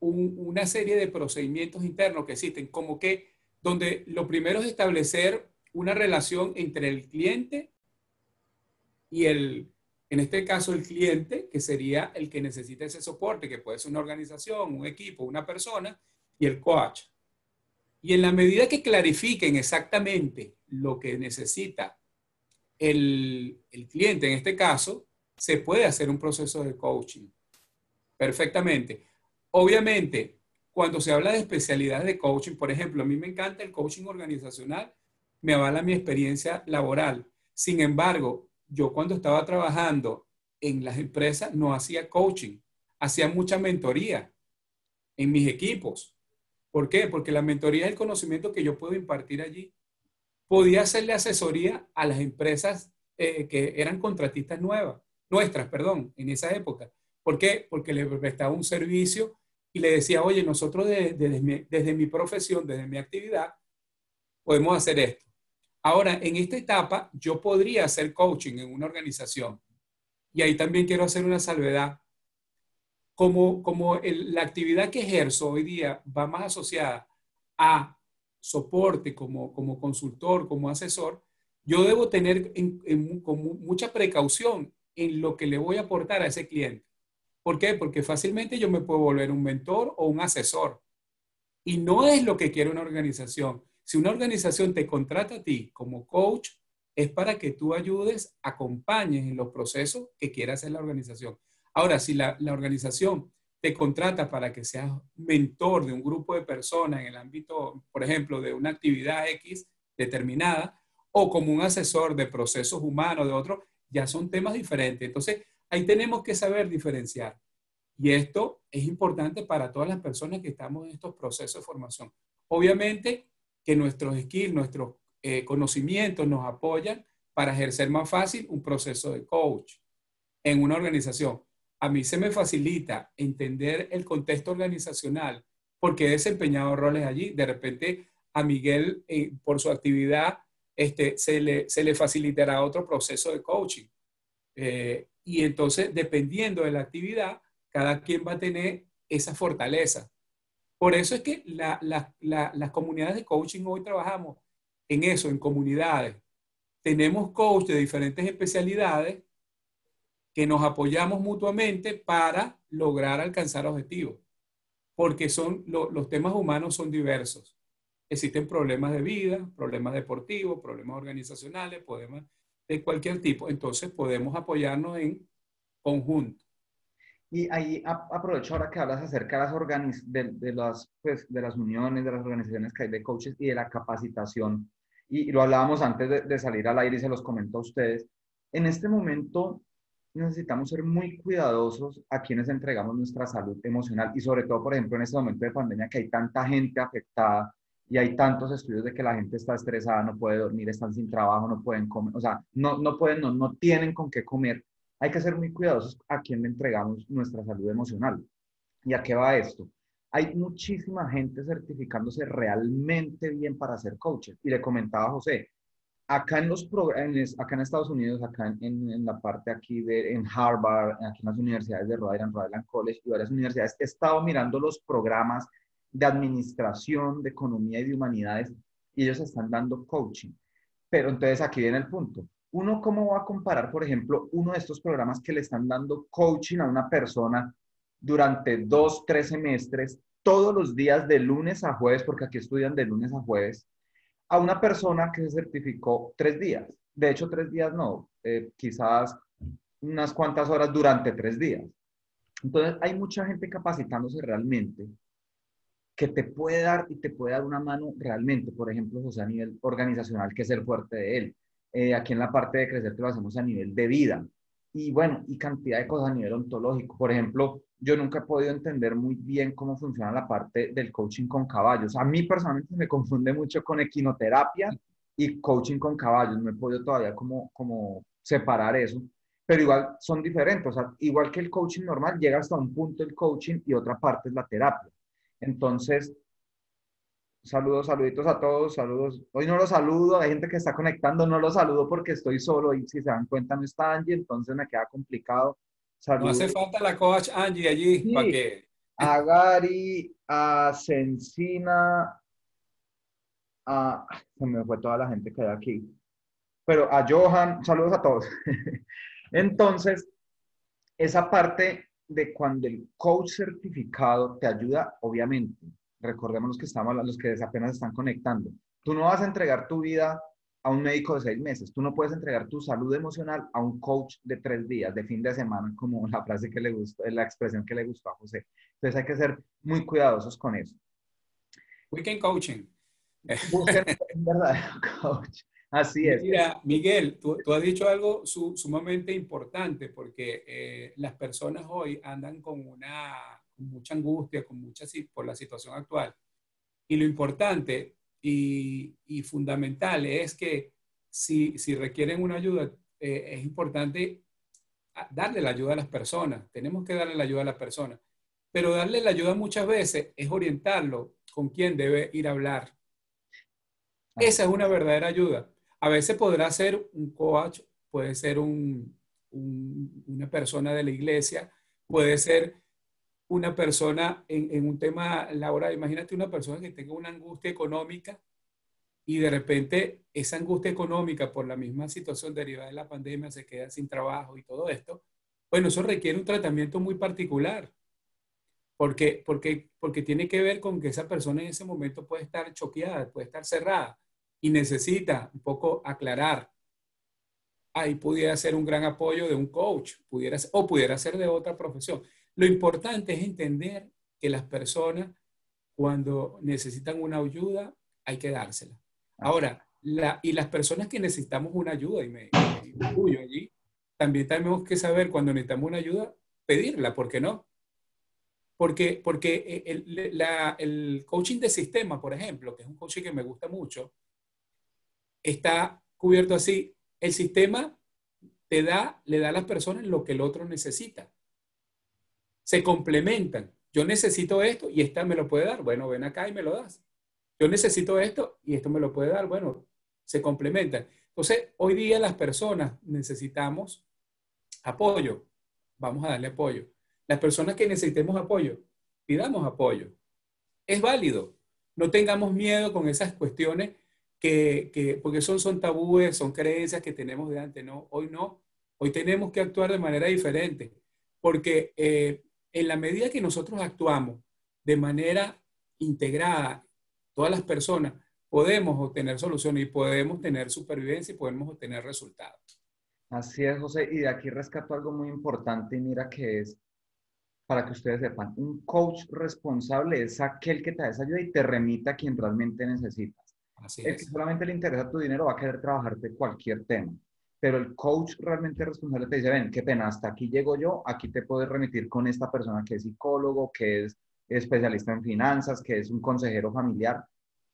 un- una serie de procedimientos internos que existen, como que donde lo primero es establecer una relación entre el cliente y el, en este caso el cliente, que sería el que necesita ese soporte, que puede ser una organización, un equipo, una persona, y el coach. Y en la medida que clarifiquen exactamente lo que necesita el, cliente, en este caso, se puede hacer un proceso de coaching perfectamente. Obviamente, cuando se habla de especialidades de coaching, por ejemplo, a mí me encanta el coaching organizacional, me avala mi experiencia laboral. Sin embargo, yo cuando estaba trabajando en las empresas no hacía coaching, hacía mucha mentoría en mis equipos. ¿Por qué? Porque la mentoría es el conocimiento que yo puedo impartir allí. Podía hacerle asesoría a las empresas eh, que eran contratistas nuevas, nuestras, perdón, en esa época. ¿Por qué? Porque le prestaba un servicio y le decía, oye, nosotros de- de- desde, mi, desde mi profesión, desde mi actividad, podemos hacer esto. Ahora, en esta etapa, yo podría hacer coaching en una organización. Y ahí también quiero hacer una salvedad. Como, como la actividad que ejerzo hoy día va más asociada a soporte como, como consultor, como asesor, yo debo tener en- en- con mu- mucha precaución en lo que le voy a aportar a ese cliente. ¿Por qué? Porque fácilmente yo me puedo volver un mentor o un asesor. Y no es lo que quiere una organización. Si una organización te contrata a ti como coach, es para que tú ayudes, acompañes en los procesos que quiera hacer la organización. Ahora, si la, organización te contrata para que seas mentor de un grupo de personas en el ámbito, por ejemplo, de una actividad X determinada, o como un asesor de procesos humanos de otro, ya son temas diferentes. Entonces, ahí tenemos que saber diferenciar. Y esto es importante para todas las personas que estamos en estos procesos de formación. Obviamente que nuestros skills, nuestros eh, conocimientos nos apoyan para ejercer más fácil un proceso de coach en una organización. A mí se me facilita entender el contexto organizacional porque he desempeñado roles allí. De repente a Miguel, eh, por su actividad, este, se, le, se le facilitará otro proceso de coaching. Eh, y entonces, dependiendo de la actividad, cada quien va a tener esa fortaleza. Por eso es que las comunidades de coaching hoy trabajamos en eso, en comunidades. Tenemos coaches de diferentes especialidades que nos apoyamos mutuamente para lograr alcanzar objetivos, porque son, los temas humanos son diversos. Existen problemas de vida, problemas deportivos, problemas organizacionales, problemas de cualquier tipo. Entonces podemos apoyarnos en conjunto.
Y ahí aprovecho ahora que hablas acerca de las, de, las, pues, de las uniones, de las organizaciones que hay de coaches y de la capacitación. Y, lo hablábamos antes de, de, salir al aire y se los comento a ustedes. En este momento necesitamos ser muy cuidadosos a quienes entregamos nuestra salud emocional y sobre todo, por ejemplo, en este momento de pandemia que hay tanta gente afectada y hay tantos estudios de que la gente está estresada, no puede dormir, están sin trabajo, no pueden comer, o sea, no, no pueden, no, no tienen con qué comer hay que ser muy cuidadosos a quién le entregamos nuestra salud emocional. ¿Y a qué va esto? Hay muchísima gente certificándose realmente bien para ser coaches. Y le comentaba a José, acá en, los acá en Estados Unidos, acá en, la parte aquí de en Harvard, aquí en las universidades de Rhode Island, Rhode College y varias universidades, he estado mirando los programas de administración, de economía y de humanidades y ellos están dando coaching. Pero entonces aquí viene el punto uno cómo va a comparar, por ejemplo, uno de estos programas que le están dando coaching a una persona durante dos, tres semestres, todos los días de lunes a jueves, porque aquí estudian de lunes a jueves, a una persona que se certificó tres días. De hecho, tres días no, eh, quizás unas cuantas horas durante tres días. Entonces, hay mucha gente capacitándose realmente que te puede dar y te puede dar una mano realmente, por ejemplo, José a nivel organizacional, que es el fuerte de él eh, aquí en la parte de crecer lo hacemos a nivel de vida. Y bueno, y cantidad de cosas a nivel ontológico. Por ejemplo, yo nunca he podido entender muy bien cómo funciona la parte del coaching con caballos. A mí personalmente me confunde mucho con equinoterapia y coaching con caballos. No he podido todavía como, como separar eso. Pero igual son diferentes. O igual que el coaching normal, llega hasta un punto el coaching y otra parte es la terapia. Entonces, Saludos, saluditos a todos, saludos. Hoy no los saludo, hay gente que está conectando, no los saludo porque estoy solo y si se dan cuenta no está Angie, entonces me queda complicado.
Saludos. No hace falta la coach Angie allí para que...
A Gary, a Cencina, a... Se me fue toda la gente que hay aquí. Pero a Johan, saludos a todos. entonces, esa parte de cuando el coach certificado te ayuda, obviamente, recordemos los que estamos, los que apenas están conectando. Tú no vas a entregar tu vida a un médico de seis meses. Tú no puedes entregar tu salud emocional a un coach de tres días, de fin de semana, como la frase que le gustó, la expresión que le gustó a José. Entonces hay que ser muy cuidadosos con eso.
Weekend coaching.
Busquen verdadero coach. Así es.
Mira, Miguel, tú, tú has dicho algo sumamente importante porque eh, las personas hoy andan con una mucha angustia, con mucha, por la situación actual. Y lo importante y, fundamental es que si, si requieren una ayuda, eh, es importante darle la ayuda a las personas. Tenemos que darle la ayuda a las personas. Pero darle la ayuda muchas veces es orientarlo con quién debe ir a hablar. Esa es una verdadera ayuda. A veces podrá ser un coach, puede ser un, una persona de la iglesia, puede ser una persona en, un tema laboral, imagínate una persona que tenga una angustia económica y de repente esa angustia económica por la misma situación derivada de la pandemia se queda sin trabajo y todo esto, bueno, eso requiere un tratamiento muy particular, porque, porque, porque tiene que ver con que esa persona en ese momento puede estar choqueada, puede estar cerrada y necesita un poco aclarar. Ahí pudiera ser un gran apoyo de un coach, pudiera o pudiera ser de otra profesión. Lo importante es entender que las personas, cuando necesitan una ayuda, hay que dársela. Ahora, la, y las personas que necesitamos una ayuda, y me, incluyo allí, también tenemos que saber cuando necesitamos una ayuda, pedirla, ¿por qué no? Porque, porque el, la, el coaching de sistema, por ejemplo, que es un coaching que me gusta mucho, está cubierto así. El sistema te da, le da a las personas lo que el otro necesita. Se complementan. Yo necesito esto y esta me lo puede dar. Bueno, ven acá y me lo das. Yo necesito esto y esto me lo puede dar. Bueno, se complementan. Entonces, hoy día las personas necesitamos apoyo. Vamos a darle apoyo. Las personas que necesitemos apoyo, pidamos apoyo. Es válido. No tengamos miedo con esas cuestiones que, porque son, son tabúes, son creencias que tenemos de antes. No, hoy no. Hoy tenemos que actuar de manera diferente. Porque eh, en la medida que nosotros actuamos de manera integrada, todas las personas, podemos obtener soluciones y podemos tener supervivencia y podemos obtener resultados.
Así es, José. Y de aquí rescato algo muy importante y mira que es, para que ustedes sepan, un coach responsable es aquel que te da esa ayuda y te remita a quien realmente necesitas.
Así
El
es.
que solamente le interesa tu dinero va a querer trabajarte cualquier tema. Pero el coach realmente responsable te dice, ven, qué pena, hasta aquí llego yo, aquí te puedes remitir con esta persona que es psicólogo, que es especialista en finanzas, que es un consejero familiar.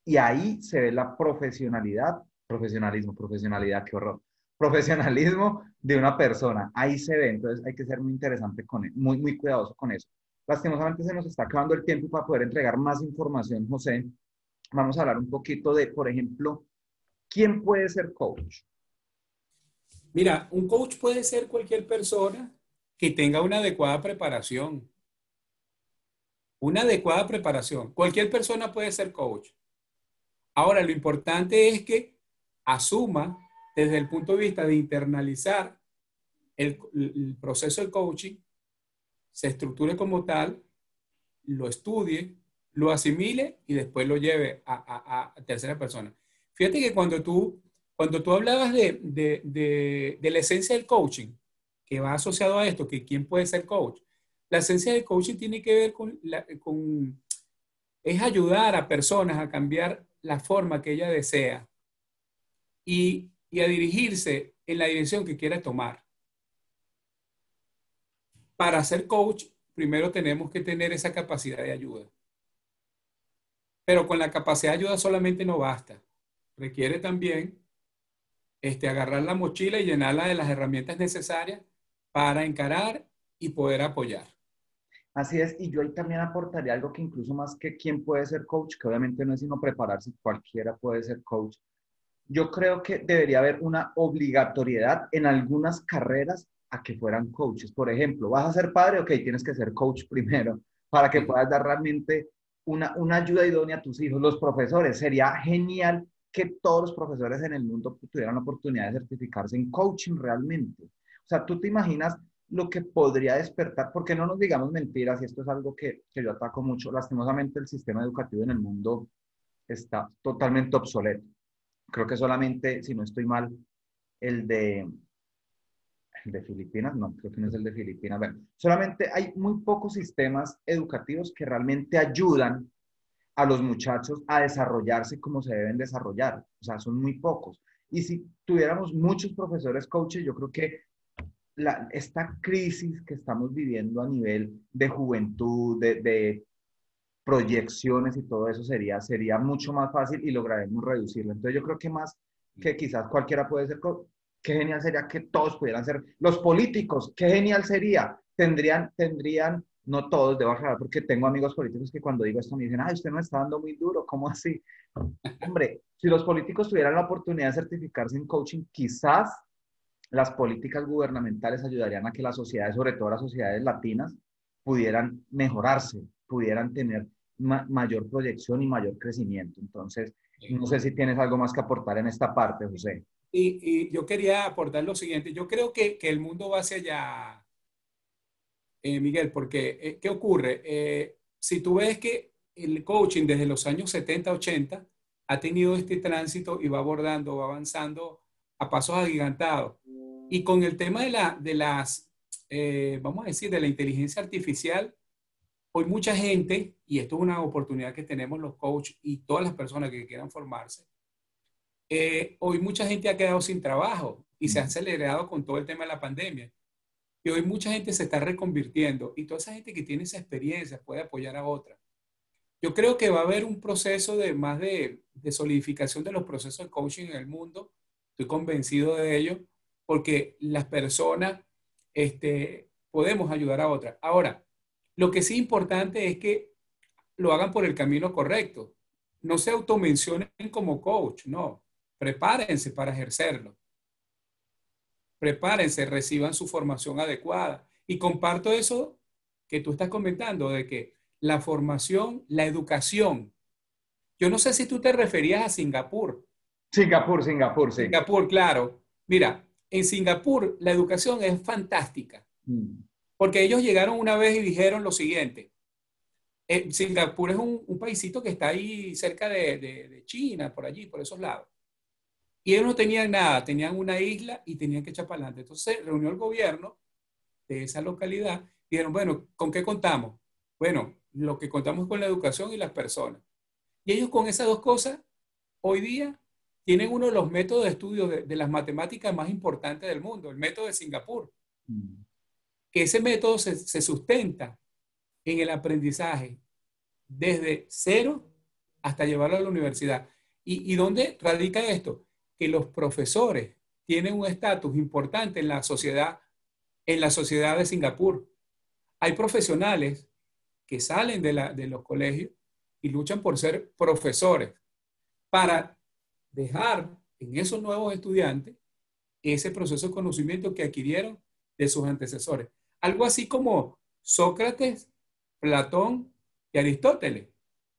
Y ahí se ve la profesionalidad, profesionalismo, profesionalidad, qué horror, profesionalismo de una persona. Ahí se ve, entonces hay que ser muy interesante con él, muy, muy cuidadoso con eso. Lastimosamente se nos está acabando el tiempo para poder entregar más información, José. Vamos a hablar un poquito de, por ejemplo, ¿quién puede ser coach?
Mira, un coach puede ser cualquier persona que tenga una adecuada preparación. Una adecuada preparación. Cualquier persona puede ser coach. Ahora, lo importante es que asuma desde el punto de vista de internalizar el, proceso del coaching, se estructure como tal, lo estudie, lo asimile y después lo lleve a, a, a tercera persona. Fíjate que cuando tú, cuando tú hablabas de, de, de, de, la esencia del coaching, que va asociado a esto, que quién puede ser coach, la esencia del coaching tiene que ver con, la, con es ayudar a personas a cambiar la forma que ella desea y, y a dirigirse en la dirección que quiera tomar. Para ser coach, primero tenemos que tener esa capacidad de ayuda. Pero con la capacidad de ayuda solamente no basta. Requiere también este, agarrar la mochila y llenarla de las herramientas necesarias para encarar y poder apoyar.
Así es, y yo ahí también aportaría algo que incluso más que quién puede ser coach, que obviamente no es sino prepararse, cualquiera puede ser coach. Yo creo que debería haber una obligatoriedad en algunas carreras a que fueran coaches. Por ejemplo, vas a ser padre, ok, tienes que ser coach primero para que puedas dar realmente una, una ayuda idónea a tus hijos. Los profesores, sería genial que todos los profesores en el mundo tuvieran la oportunidad de certificarse en coaching realmente. O sea, tú te imaginas lo que podría despertar, porque no nos digamos mentiras, y esto es algo que, que yo ataco mucho, lastimosamente el sistema educativo en el mundo está totalmente obsoleto. Creo que solamente, si no estoy mal, el de, Filipinas, no, creo que no es el de Filipinas. Bueno, solamente hay muy pocos sistemas educativos que realmente ayudan a los muchachos a desarrollarse como se deben desarrollar. O sea, son muy pocos. Y si tuviéramos muchos profesores coaches, yo creo que la, esta crisis que estamos viviendo a nivel de juventud, de, proyecciones y todo eso sería, sería mucho más fácil y lograremos reducirlo. Entonces yo creo que más que quizás cualquiera puede ser, qué genial sería que todos pudieran ser, los políticos, qué genial sería, tendrían, tendrían, no todos, debo aclarar, porque tengo amigos políticos que cuando digo esto me dicen, ay, usted no está dando muy duro, ¿cómo así? Hombre, si los políticos tuvieran la oportunidad de certificarse en coaching, quizás las políticas gubernamentales ayudarían a que las sociedades, sobre todo las sociedades latinas, pudieran mejorarse, pudieran tener ma mayor proyección y mayor crecimiento. Entonces, no sé si tienes algo más que aportar en esta parte, José.
Y, y yo quería aportar lo siguiente. Yo creo que, que el mundo va hacia allá, eh, Miguel, porque eh, ¿qué ocurre? Eh, si tú ves que el coaching desde los años 70, 80 ha tenido este tránsito y va abordando, va avanzando a pasos agigantados. Y con el tema de, la, de las, vamos a decir, de la inteligencia artificial, hoy mucha gente, y esto es una oportunidad que tenemos los coaches y todas las personas que quieran formarse, hoy mucha gente ha quedado sin trabajo y se ha acelerado con todo el tema de la pandemia. Y hoy mucha gente se está reconvirtiendo y toda esa gente que tiene esa experiencia puede apoyar a otra. Yo creo que va a haber un proceso de más de, de solidificación de los procesos de coaching en el mundo. Estoy convencido de ello porque las personas este, podemos ayudar a otras. Ahora, lo que sí es importante es que lo hagan por el camino correcto. No se automencionen como coach, no. Prepárense para ejercerlo. Prepárense, reciban su formación adecuada. Y comparto eso que tú estás comentando, de que la formación, la educación. Yo no sé si tú te referías a Singapur.
Singapur, Singapur, sí.
Singapur, claro. Mira, en Singapur la educación es fantástica,
Mm.
porque ellos llegaron una vez y dijeron lo siguiente. Eh, Singapur es un, un paísito que está ahí cerca de, de- de China, por allí, por esos lados. Y ellos no tenían nada, tenían una isla y tenían que echar para adelante. Entonces se reunió el gobierno de esa localidad y dijeron, bueno, ¿con qué contamos? Bueno, lo que contamos con la educación y las personas. Y ellos con esas dos cosas, hoy día, tienen uno de los métodos de estudio de, de las matemáticas más importantes del mundo, el método de Singapur,
Mm.
que ese método se, se sustenta en el aprendizaje desde cero hasta llevarlo a la universidad. ¿Y, y dónde radica esto? Que los profesores tienen un estatus importante en la sociedad, en la sociedad de Singapur. Hay profesionales que salen de, los colegios y luchan por ser profesores para dejar en esos nuevos estudiantes ese proceso de conocimiento que adquirieron de sus antecesores. Algo así como Sócrates, Platón y Aristóteles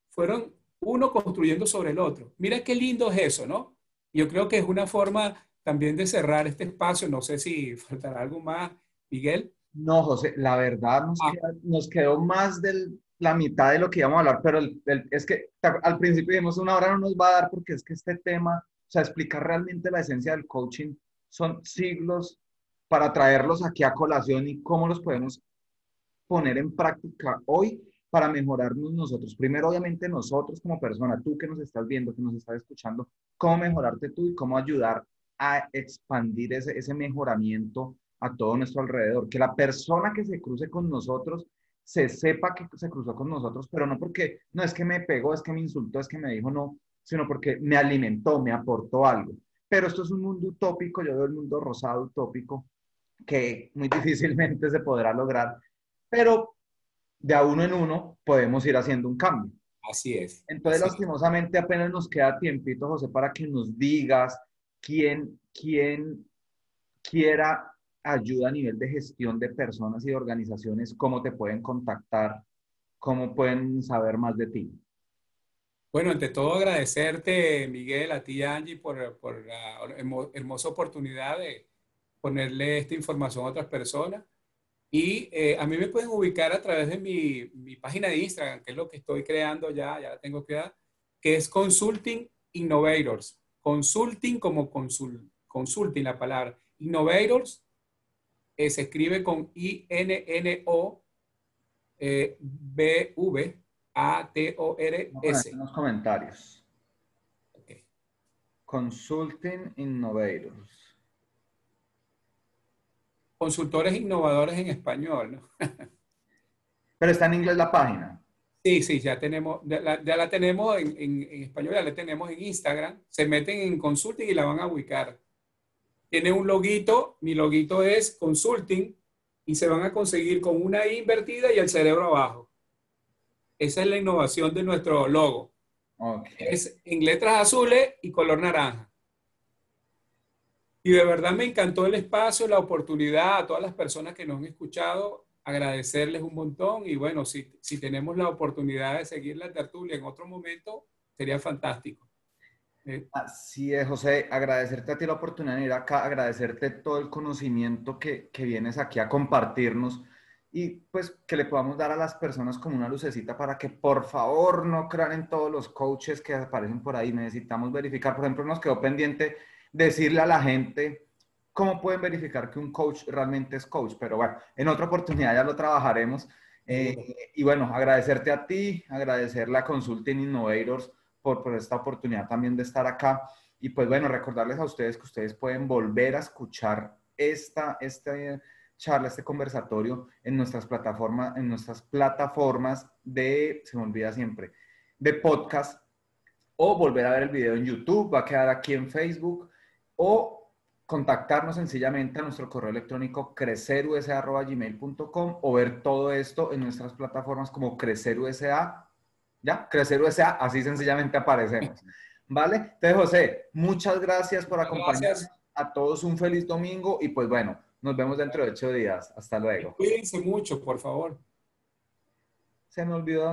fueron uno construyendo sobre el otro. Mira qué lindo es eso, ¿no? Yo creo que es una forma también de cerrar este espacio. No sé si faltará algo más, Miguel.
No, José, la verdad nos,
Ah.
queda- nos quedó más de la mitad de lo que íbamos a hablar, pero el- el- es que al principio dijimos una hora no nos va a dar porque es que este tema, o sea, explicar realmente la esencia del coaching son siglos para traerlos aquí a colación y cómo los podemos poner en práctica hoy para mejorarnos nosotros. Primero, obviamente, nosotros como persona, tú que nos estás viendo, que nos estás escuchando, cómo mejorarte tú y cómo ayudar a expandir ese, ese mejoramiento a todo nuestro alrededor. Que la persona que se cruce con nosotros se sepa que se cruzó con nosotros, pero no porque, no es que me pegó, es que me insultó, es que me dijo no, sino porque me alimentó, me aportó algo. Pero esto es un mundo utópico, yo veo el mundo rosado utópico, que muy difícilmente se podrá lograr, pero de a uno en uno podemos ir haciendo un cambio.
Así es.
Entonces,
Así es.
lastimosamente, apenas nos queda tiempito, José, para que nos digas quién, quién quiera ayuda a nivel de gestión de personas y de organizaciones, cómo te pueden contactar, cómo pueden saber más de ti.
Bueno, ante todo agradecerte, Miguel, a ti Angie por, por la hermo- hermosa oportunidad de ponerle esta información a otras personas. Y eh, a mí me pueden ubicar a través de mi, mi página de Instagram, que es lo que estoy creando ya, ya la tengo creada, que es Consulting Innovators. Consulting como consul, consulting la palabra. Innovators eh, se escribe con I-N-N-O eh, B-V A-T-O-R-S.
En los comentarios. Consulting Innovators.
Consultores innovadores en español, ¿no?
Pero está en inglés la página.
Sí, sí, ya tenemos, ya la, ya la tenemos en, en- en español, ya la tenemos en Instagram. Se meten en consulting y la van a ubicar. Tiene un loguito, mi loguito es consulting y se van a conseguir con una I invertida y el cerebro abajo. Esa es la innovación de nuestro logo. Es en letras azules y color naranja. Y de verdad me encantó el espacio, la oportunidad a todas las personas que nos han escuchado, agradecerles un montón y bueno, si, si tenemos la oportunidad de seguir la tertulia en otro momento, sería fantástico. Eh,
Así es, José, agradecerte a ti la oportunidad de ir acá, agradecerte todo el conocimiento que, que vienes aquí a compartirnos y pues que le podamos dar a las personas como una lucecita para que por favor no crean en todos los coaches que aparecen por ahí. Necesitamos verificar, por ejemplo, nos quedó pendiente decirle a la gente cómo pueden verificar que un coach realmente es coach, pero bueno, en otra oportunidad ya lo trabajaremos. Eh, y bueno, agradecerte a ti, agradecerle a Consulting Innovators por, por esta oportunidad también de estar acá. Y pues bueno, recordarles a ustedes que ustedes pueden volver a escuchar esta, esta charla, este conversatorio en nuestras plataformas, en nuestras plataformas de, se me olvida siempre, de podcast o volver a ver el video en YouTube, va a quedar aquí en Facebook o contactarnos sencillamente a nuestro correo electrónico crecerusa.gmail.com o ver todo esto en nuestras plataformas como Crecerusa, ¿ya? Crecerusa, así sencillamente aparecemos. ¿Vale? Entonces, José, muchas gracias por acompañarnos. A todos un feliz domingo y pues bueno, nos vemos dentro de ocho días. Hasta luego.
Cuídense mucho, por favor.
Se me olvidó.